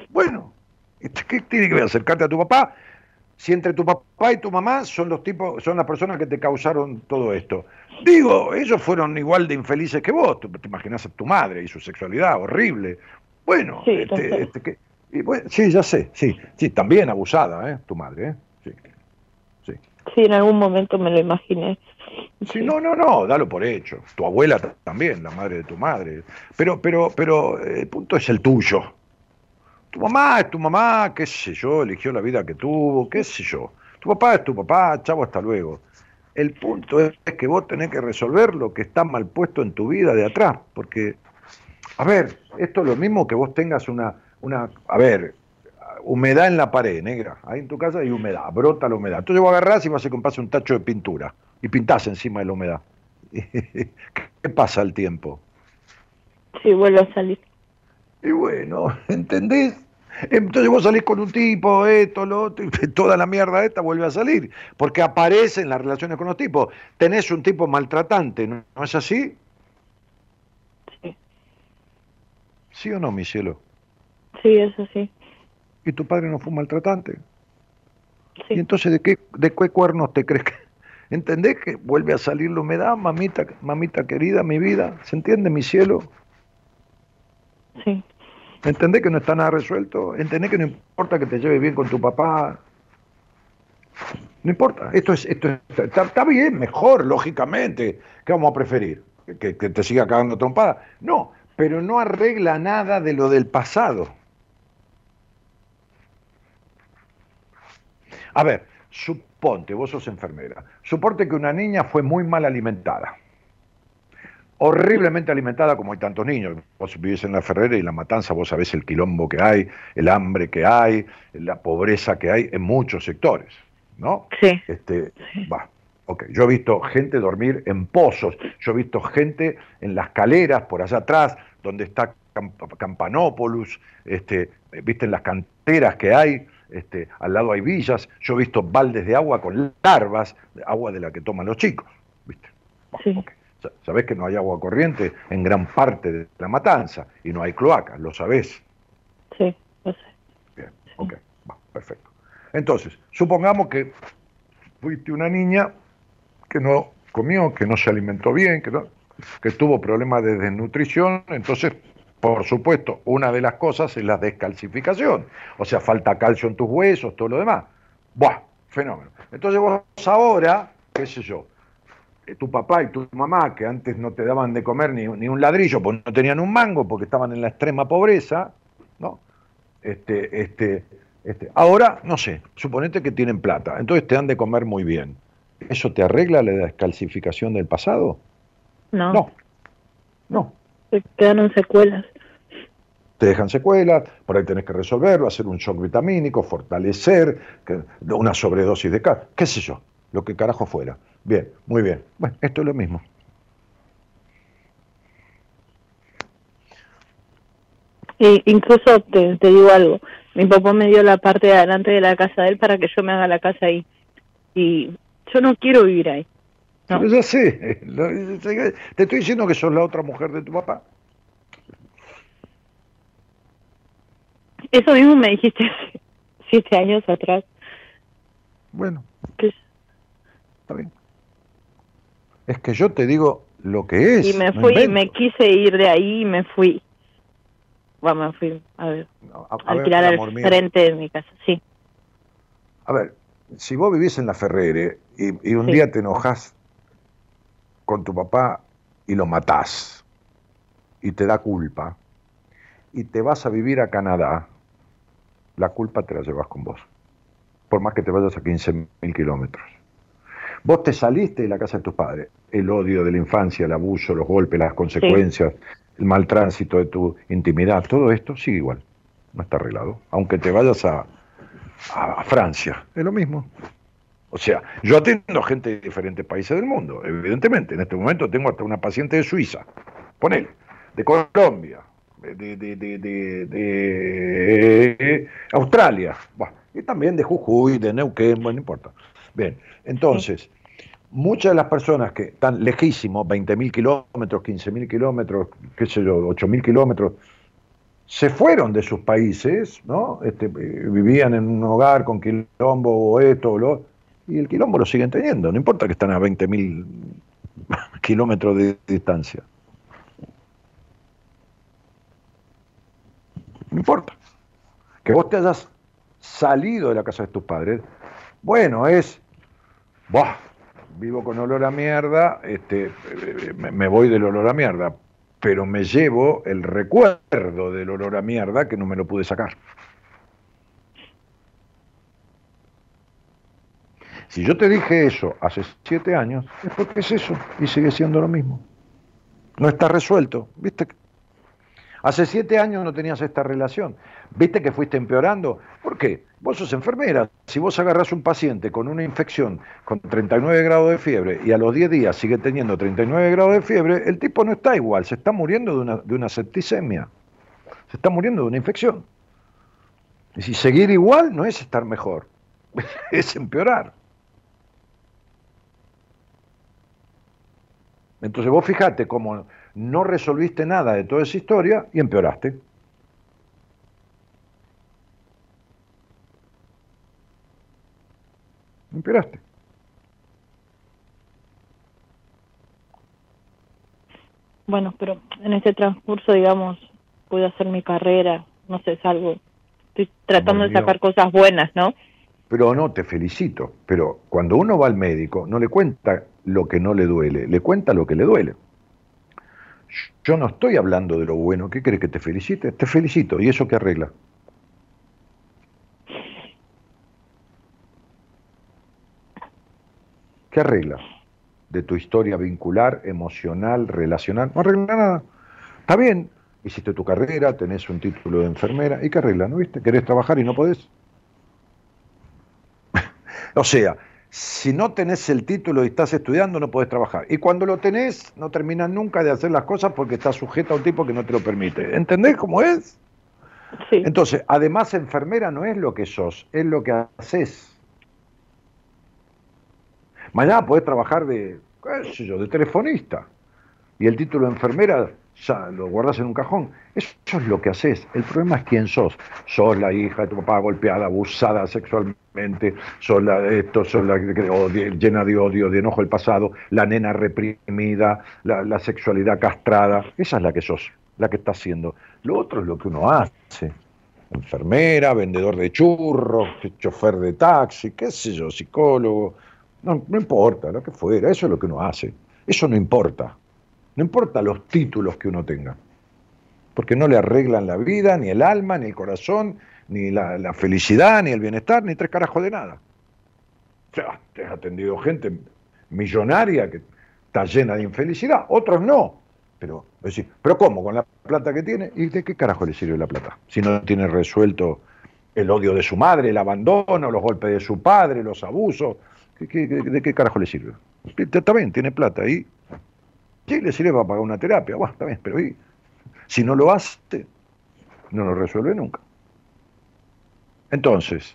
Bueno, ¿qué tiene que ver acercarte a tu papá? Si entre tu papá y tu mamá son los tipos, son las personas que te causaron todo esto. Digo, ellos fueron igual de infelices que vos. Te, imaginas a tu madre y su sexualidad horrible. Bueno, sí, este, este, sí, ya sé, sí, sí, también abusada, ¿eh? Tu madre, ¿eh? Sí, sí. Sí, en algún momento me lo imaginé. Sí, no, no, no, dalo por hecho. Tu abuela también, la madre de tu madre. Pero, pero, pero el punto es el tuyo. Tu mamá es tu mamá, qué sé yo, eligió la vida que tuvo, qué sé yo. Tu papá es tu papá, chavo, hasta luego. El punto es que vos tenés que resolver lo que está mal puesto en tu vida de atrás, porque, a ver, esto es lo mismo que vos tengas una, una, a ver, humedad en la pared, negra. Ahí en tu casa hay humedad, brota la humedad. Entonces vos agarrás y vas a comprar un tacho de pintura y pintás encima de la humedad. *laughs* ¿Qué pasa al tiempo? Sí, vuelve a salir. Y bueno, *laughs* ¿entendés? Entonces vos salís con un tipo, esto, lo otro, y *laughs* toda la mierda esta vuelve a salir, porque aparecen las relaciones con los tipos. Tenés un tipo maltratante, ¿no, es así? Sí. ¿Sí o no, mi cielo? Sí, eso sí. ¿Y tu padre no fue maltratante? Sí. ¿Y entonces de qué, de qué cuernos te crees que... ¿Entendés que vuelve a salir la humedad, mamita, mamita querida, mi vida? ¿Se entiende, mi cielo? Sí. ¿Entendés que no está nada resuelto? ¿Entendés que no importa que te lleves bien con tu papá? No importa. Esto es, esto está, bien, mejor, lógicamente. ¿Qué vamos a preferir? ¿Que, ¿Que, te siga cagando trompada? No, pero no arregla nada de lo del pasado. A ver, suponte, vos sos enfermera, suponte que una niña fue muy mal alimentada horriblemente alimentada como hay tantos niños. Vos vivís en la Ferrera y la Matanza, vos sabés el quilombo que hay, el hambre que hay, la pobreza que hay en muchos sectores, ¿no? Sí. Este, va. Ok, yo he visto gente dormir en pozos, yo he visto gente en las caleras por allá atrás, donde está Campanópolis, este, viste en las canteras que hay, este, al lado hay villas, yo he visto baldes de agua con larvas, agua de la que toman los chicos, ¿viste? sí. Sabés que no hay agua corriente en gran parte de la matanza y no hay cloacas, ¿lo sabés? Sí, lo sé. Bien, ok, perfecto. Entonces, supongamos que fuiste una niña que no comió, que no se alimentó bien, que, que tuvo problemas de desnutrición, entonces, por supuesto, una de las cosas es la descalcificación, o sea, falta calcio en tus huesos, todo lo demás. Buah, fenómeno. Entonces vos ahora, qué sé yo, eh, tu papá y tu mamá, que antes no te daban de comer ni, ni, un ladrillo, porque no tenían un mango, porque estaban en la extrema pobreza, ¿no? Este, este, este, ahora, no sé, suponete que tienen plata, entonces te dan de comer muy bien. ¿Eso te arregla la descalcificación del pasado? No. No. No. Te quedan secuelas. Te dejan secuelas, por ahí tenés que resolverlo, hacer un shock vitamínico, fortalecer, una sobredosis de cal, qué sé yo, lo que carajo fuera. Bien, muy bien. Bueno, esto es lo mismo. incluso te, digo algo, mi papá me dio la parte de adelante de la casa de él para que yo me haga la casa ahí. Y yo no quiero vivir ahí. No. ya *laughs* sé, te estoy diciendo que sos la otra mujer de tu papá. Eso mismo me dijiste hace siete años atrás. Bueno. Está bien. Es que yo te digo lo que es. Y me fui, me quise ir de ahí y me fui. Bueno, me fui, a ver, a, alquilar al frente de mi casa, sí. A ver, si vos vivís en la Ferrere y, un día te enojas con tu papá y lo matás y te da culpa y te vas a vivir a Canadá, la culpa te la llevas con vos. por más que te vayas a 15.000 kilómetros. Vos te saliste de la casa de tus padres, el odio de la infancia, el abuso, los golpes, las consecuencias, el mal tránsito de tu intimidad, todo esto sigue igual, no está arreglado. Aunque te vayas a, a Francia, es lo mismo. O sea, yo atiendo a gente de diferentes países del mundo, evidentemente. En este momento tengo hasta una paciente de Suiza, ponele, de Colombia, de, de, Australia, y también de Jujuy, de Neuquén, bueno, no importa. Bien, entonces, muchas de las personas que están lejísimos, 20.000 kilómetros, 15.000 kilómetros, qué sé yo, 8.000 kilómetros, se fueron de sus países, ¿no? Este, eh, vivían en un hogar con quilombo o esto o lo y el quilombo lo siguen teniendo, no importa que están a 20.000 *laughs* kilómetros de distancia. No importa. Que vos te hayas salido de la casa de tus padres, bueno, es, vivo con olor a mierda, este, me, voy del olor a mierda, pero me llevo el recuerdo del olor a mierda que no me lo pude sacar. Si yo te dije eso hace siete años, es porque es eso y sigue siendo lo mismo. No está resuelto, ¿viste? Hace siete años no tenías esta relación. ¿Viste que fuiste empeorando? ¿Por qué? Vos sos enfermera. Si vos agarras un paciente con una infección con 39 grados de fiebre y a los 10 días sigue teniendo 39 grados de fiebre, el tipo no está igual, se está muriendo de una, de una septicemia. Se está muriendo de una infección. Y si seguir igual no es estar mejor, *laughs* es empeorar. Entonces vos fijate cómo no resolviste nada de toda esa historia y empeoraste. Empeoraste. Bueno, pero en ese transcurso, digamos, pude hacer mi carrera, no sé, es algo, estoy tratando de sacar cosas buenas, ¿no? Pero no, te felicito, pero cuando uno va al médico no le cuenta lo que no le duele, le cuenta lo que le duele. Yo no estoy hablando de lo bueno. ¿Qué crees que te felicite? Te felicito. ¿Y eso qué arregla? ¿Qué arregla? De tu historia vincular, emocional, relacional. No arregla nada. Está bien, hiciste tu carrera, tenés un título de enfermera. ¿Y qué arregla? ¿No viste? ¿Querés trabajar y no podés? *laughs* o sea, si no tenés el título y estás estudiando, no podés trabajar. Y cuando lo tenés, no terminas nunca de hacer las cosas porque estás sujeto a un tipo que no te lo permite. ¿Entendés cómo es? Sí. Entonces, además, enfermera no es lo que sos, es lo que haces. Mañana podés trabajar de, qué sé yo, de telefonista. Y el título de enfermera ya lo guardas en un cajón. Eso es lo que haces. El problema es quién sos. Sos la hija de tu papá golpeada, abusada sexualmente, sos la esto, sos la llena de odio, de enojo del pasado, la nena reprimida, la, sexualidad castrada. Esa es la que sos, la que estás haciendo. Lo otro es lo que uno hace. Enfermera, vendedor de churros, chofer de taxi, qué sé yo, psicólogo. No, no importa, lo que fuera, eso es lo que uno hace. Eso no importa. No importa los títulos que uno tenga, porque no le arreglan la vida, ni el alma, ni el corazón, ni la, felicidad, ni el bienestar, ni tres carajos de nada. O sea, te has atendido gente millonaria que está llena de infelicidad, otros no. Pero, decir, ¿pero cómo? ¿Con la plata que tiene? ¿Y de qué carajo le sirve la plata? Si no tiene resuelto el odio de su madre, el abandono, los golpes de su padre, los abusos, de qué carajo le sirve? Está bien, tiene plata ahí, Sí, le sirve para pagar una terapia, bueno, bien, pero si no lo hace, no lo resuelve nunca. Entonces,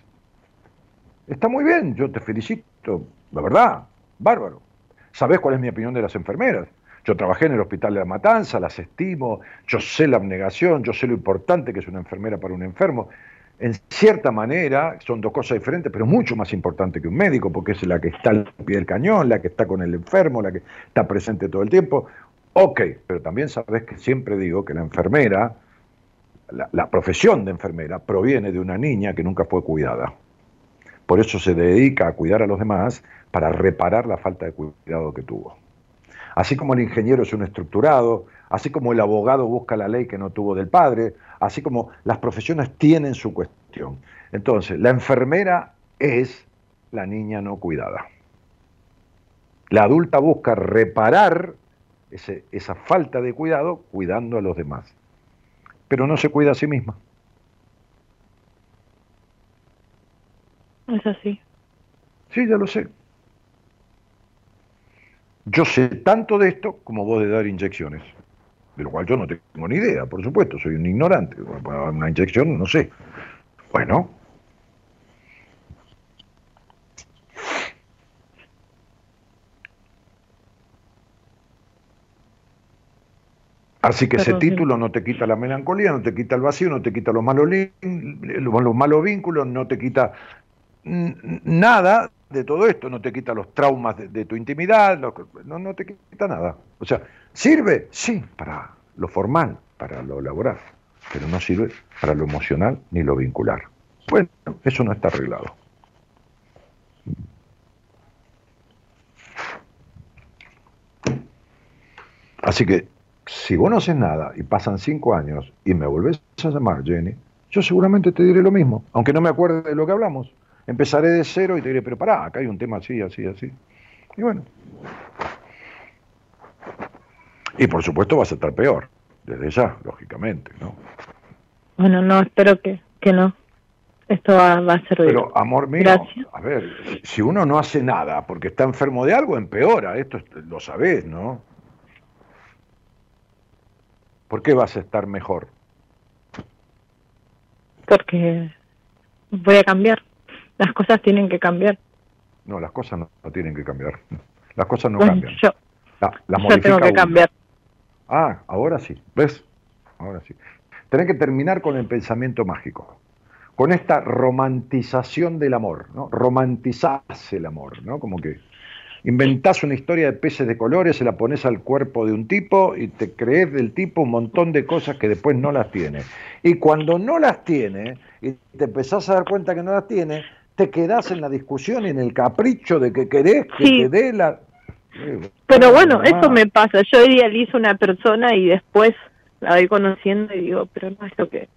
está muy bien, yo te felicito, la verdad, bárbaro. ¿Sabés cuál es mi opinión de las enfermeras? Yo trabajé en el Hospital de la Matanza, las estimo, yo sé la abnegación, yo sé lo importante que es una enfermera para un enfermo en cierta manera, son dos cosas diferentes, pero mucho más importante que un médico, porque es la que está al pie del cañón, la que está con el enfermo, la que está presente todo el tiempo. Ok, pero también sabes que siempre digo que la enfermera, la, la profesión de enfermera, proviene de una niña que nunca fue cuidada. Por eso se dedica a cuidar a los demás para reparar la falta de cuidado que tuvo. Así como el ingeniero es un estructurado, así como el abogado busca la ley que no tuvo del padre, así como las profesiones tienen su cuestión. Entonces, la enfermera es la niña no cuidada. La adulta busca reparar esa falta de cuidado cuidando a los demás, pero no se cuida a sí misma. Es así. Sí, ya lo sé. Yo sé tanto de esto como vos de dar inyecciones, de lo cual yo no tengo ni idea, por supuesto, soy un ignorante. Una inyección, no sé. Bueno. Así que ese título no te quita la melancolía, no te quita el vacío, no te quita los malos, los malos vínculos, no te quita nada de todo esto, no te quita los traumas de, tu intimidad, no, no te quita nada. O sea, ¿sirve? Sí, para lo formal, para lo laboral, pero no sirve para lo emocional ni lo vincular. Bueno, eso no está arreglado. Así que, si vos no haces nada y pasan cinco años y me volvés a llamar, Jenny, yo seguramente te diré lo mismo, aunque no me acuerde de lo que hablamos. Empezaré de cero y te diré, pero pará, acá hay un tema así, así, así. Y bueno. Y por supuesto vas a estar peor, desde ya, lógicamente, ¿no? Bueno, no, espero que, que no. Esto va, a ser Pero, amor mío, a ver, si uno no hace nada porque está enfermo de algo, empeora. Esto lo sabés, ¿no? ¿Por qué vas a estar mejor? Porque voy a cambiar las cosas tienen que cambiar. No, las cosas no, tienen que cambiar. *laughs* Las cosas no cambian. Yo, yo tengo que cambiar. Ah, ahora sí, ¿ves? Ahora sí. Tenés que terminar con el pensamiento mágico, con esta romantización del amor, ¿no? Romantizás el amor, ¿no? Como que inventás una historia de peces de colores, se la pones al cuerpo de un tipo y te crees del tipo un montón de cosas que después no las tiene. Y cuando no las tiene, y te empezás a dar cuenta que no las tiene, te quedás en la discusión y en el capricho de que querés que te dé la... Pero bueno, eso me pasa. Yo idealizo una persona y después la voy conociendo y digo, pero no es lo que...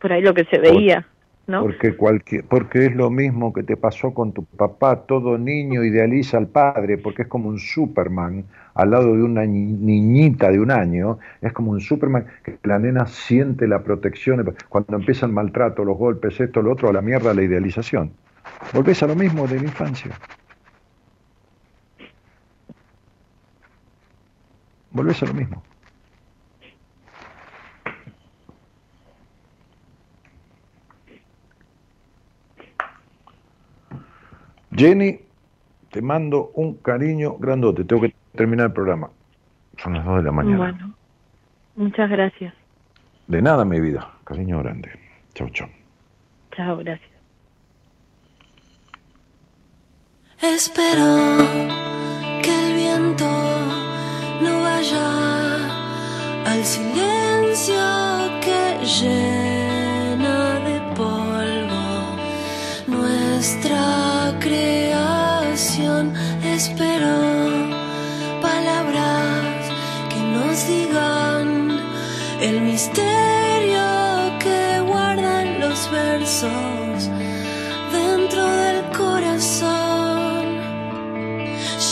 Por ahí lo que se veía. ¿No? Porque, cualquier, porque es lo mismo que te pasó con tu papá, todo niño idealiza al padre, porque es como un Superman al lado de una niñita de un año, es como un Superman que la nena siente la protección, cuando empieza el maltrato, los golpes, esto, lo otro, a la mierda la idealización. Volvés a lo mismo de la infancia. Volvés a lo mismo. Jenny, te mando un cariño grandote. Tengo que terminar el programa. Son las 2 de la mañana. Bueno, muchas gracias. De nada, mi vida. Cariño grande. Chao, chao. Chao, gracias. Espero que el viento no vaya al silencio que llena de polvo nuestra creación. Espero el misterio que guardan los versos dentro del corazón.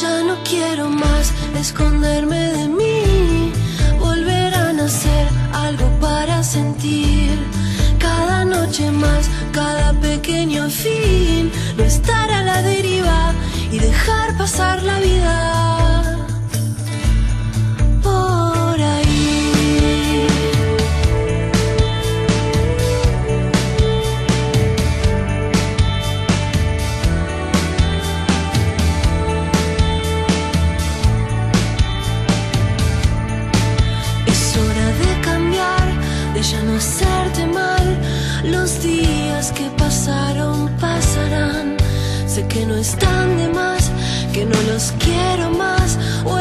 Ya no quiero más esconderme de mí, volver a nacer algo para sentir. Cada noche más, cada pequeño fin, no estar a la deriva y dejar pasar la vida. Que no están de más, que no los quiero más, o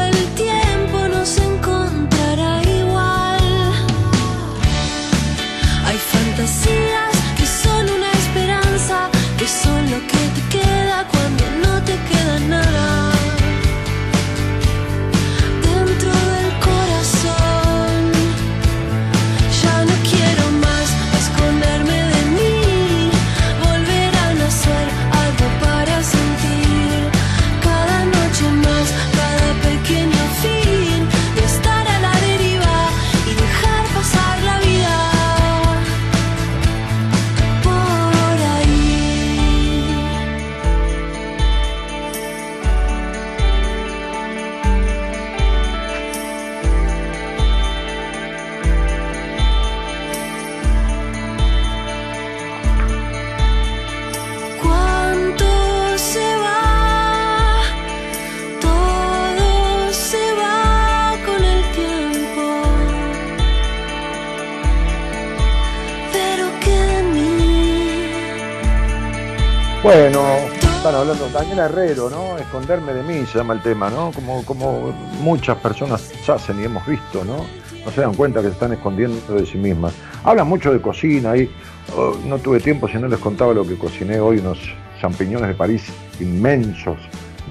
Bueno, están hablando Daniel Herrero, ¿no? Esconderme de mí se llama el tema, ¿no? Como, como muchas personas hacen y hemos visto, ¿no? No se dan cuenta que se están escondiendo de sí mismas. Hablan mucho de cocina y oh, no tuve tiempo si no les contaba lo que cociné hoy, unos champiñones de París inmensos,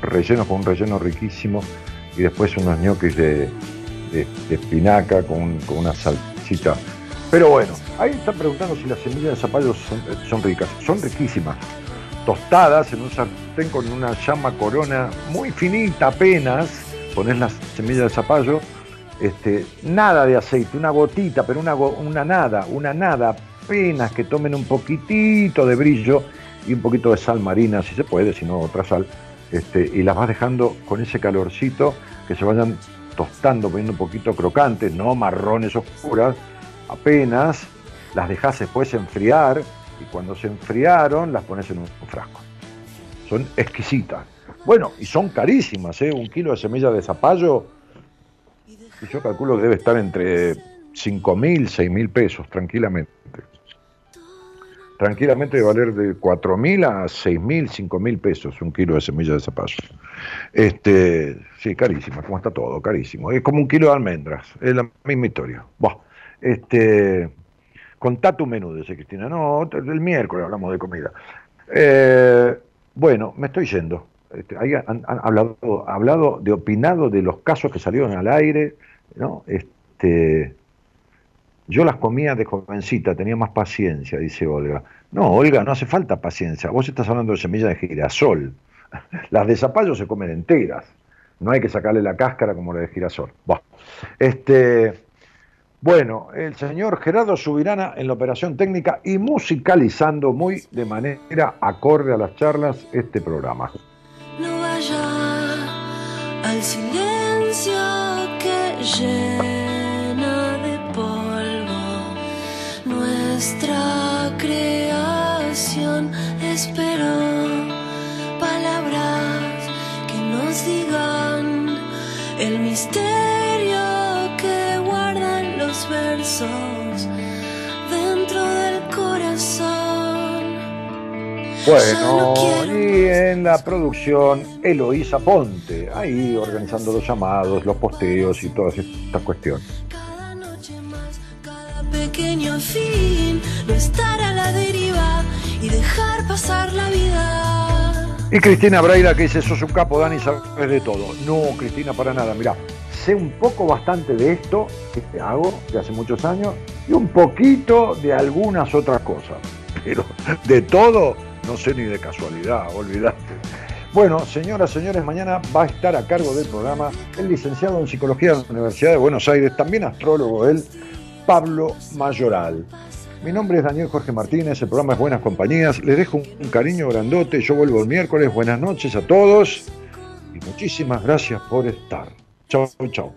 rellenos con un relleno riquísimo y después unos ñoquis de, espinaca con, una salsita. Pero bueno, ahí están preguntando si las semillas de zapallo son ricas. Son riquísimas tostadas en un sartén con una llama corona muy finita apenas, pones las semillas de zapallo, este, nada de aceite, una gotita, pero una, una nada, una nada, apenas que tomen un poquitito de brillo y un poquito de sal marina, si se puede, si no otra sal, este, y las vas dejando con ese calorcito que se vayan tostando, poniendo un poquito crocantes, no marrones oscuras, apenas, las dejas después enfriar y cuando se enfriaron las pones en un frasco. Son exquisitas. Bueno, y son carísimas, ¿eh? Un kilo de semillas de zapallo, yo calculo que debe estar entre 5 mil, 6 mil pesos, tranquilamente. Tranquilamente debe valer de 4 mil a 6 mil, 5 mil pesos un kilo de semillas de zapallo. Este, sí, carísima, como está todo, carísimo. Es como un kilo de almendras, es la misma historia. Buah, este, Contá tu menú, dice Cristina. No, el miércoles hablamos de comida. Eh, bueno, me estoy yendo. Este, ahí han, hablado, hablado de opinado de los casos que salieron al aire, ¿no? Este, yo las comía de jovencita, tenía más paciencia, dice Olga. No, Olga, no hace falta paciencia. Vos estás hablando de semillas de girasol. *laughs* Las de zapallo se comen enteras. No hay que sacarle la cáscara como la de girasol. Este, bueno, el señor Gerardo Subirana en la operación técnica y musicalizando muy de manera acorde a las charlas este programa. No vaya al silencio que llena de polvo nuestra creación. Espero palabras que nos digan el misterio versos dentro del corazón. Bueno, y en la producción Eloísa Ponte, ahí organizando los llamados, los posteos y todas estas cuestiones. Cada noche más, cada pequeño fin, no estar a la deriva y dejar pasar la vida. Y Cristina Braida que dice, sos un capo, Dani, sabes de todo. No, Cristina, para nada, mirá sé un poco bastante de esto que hago de hace muchos años y un poquito de algunas otras cosas. *laughs* Pero de todo no sé ni de casualidad, olvidate. Bueno, señoras, señores, mañana va a estar a cargo del programa el licenciado en Psicología de la Universidad de Buenos Aires, también astrólogo él, Pablo Mayoral. Mi nombre es Daniel Jorge Martínez, el programa es Buenas Compañías. Les dejo un cariño grandote, yo vuelvo el miércoles. Buenas noches a todos y muchísimas gracias por estar. Chau, chau.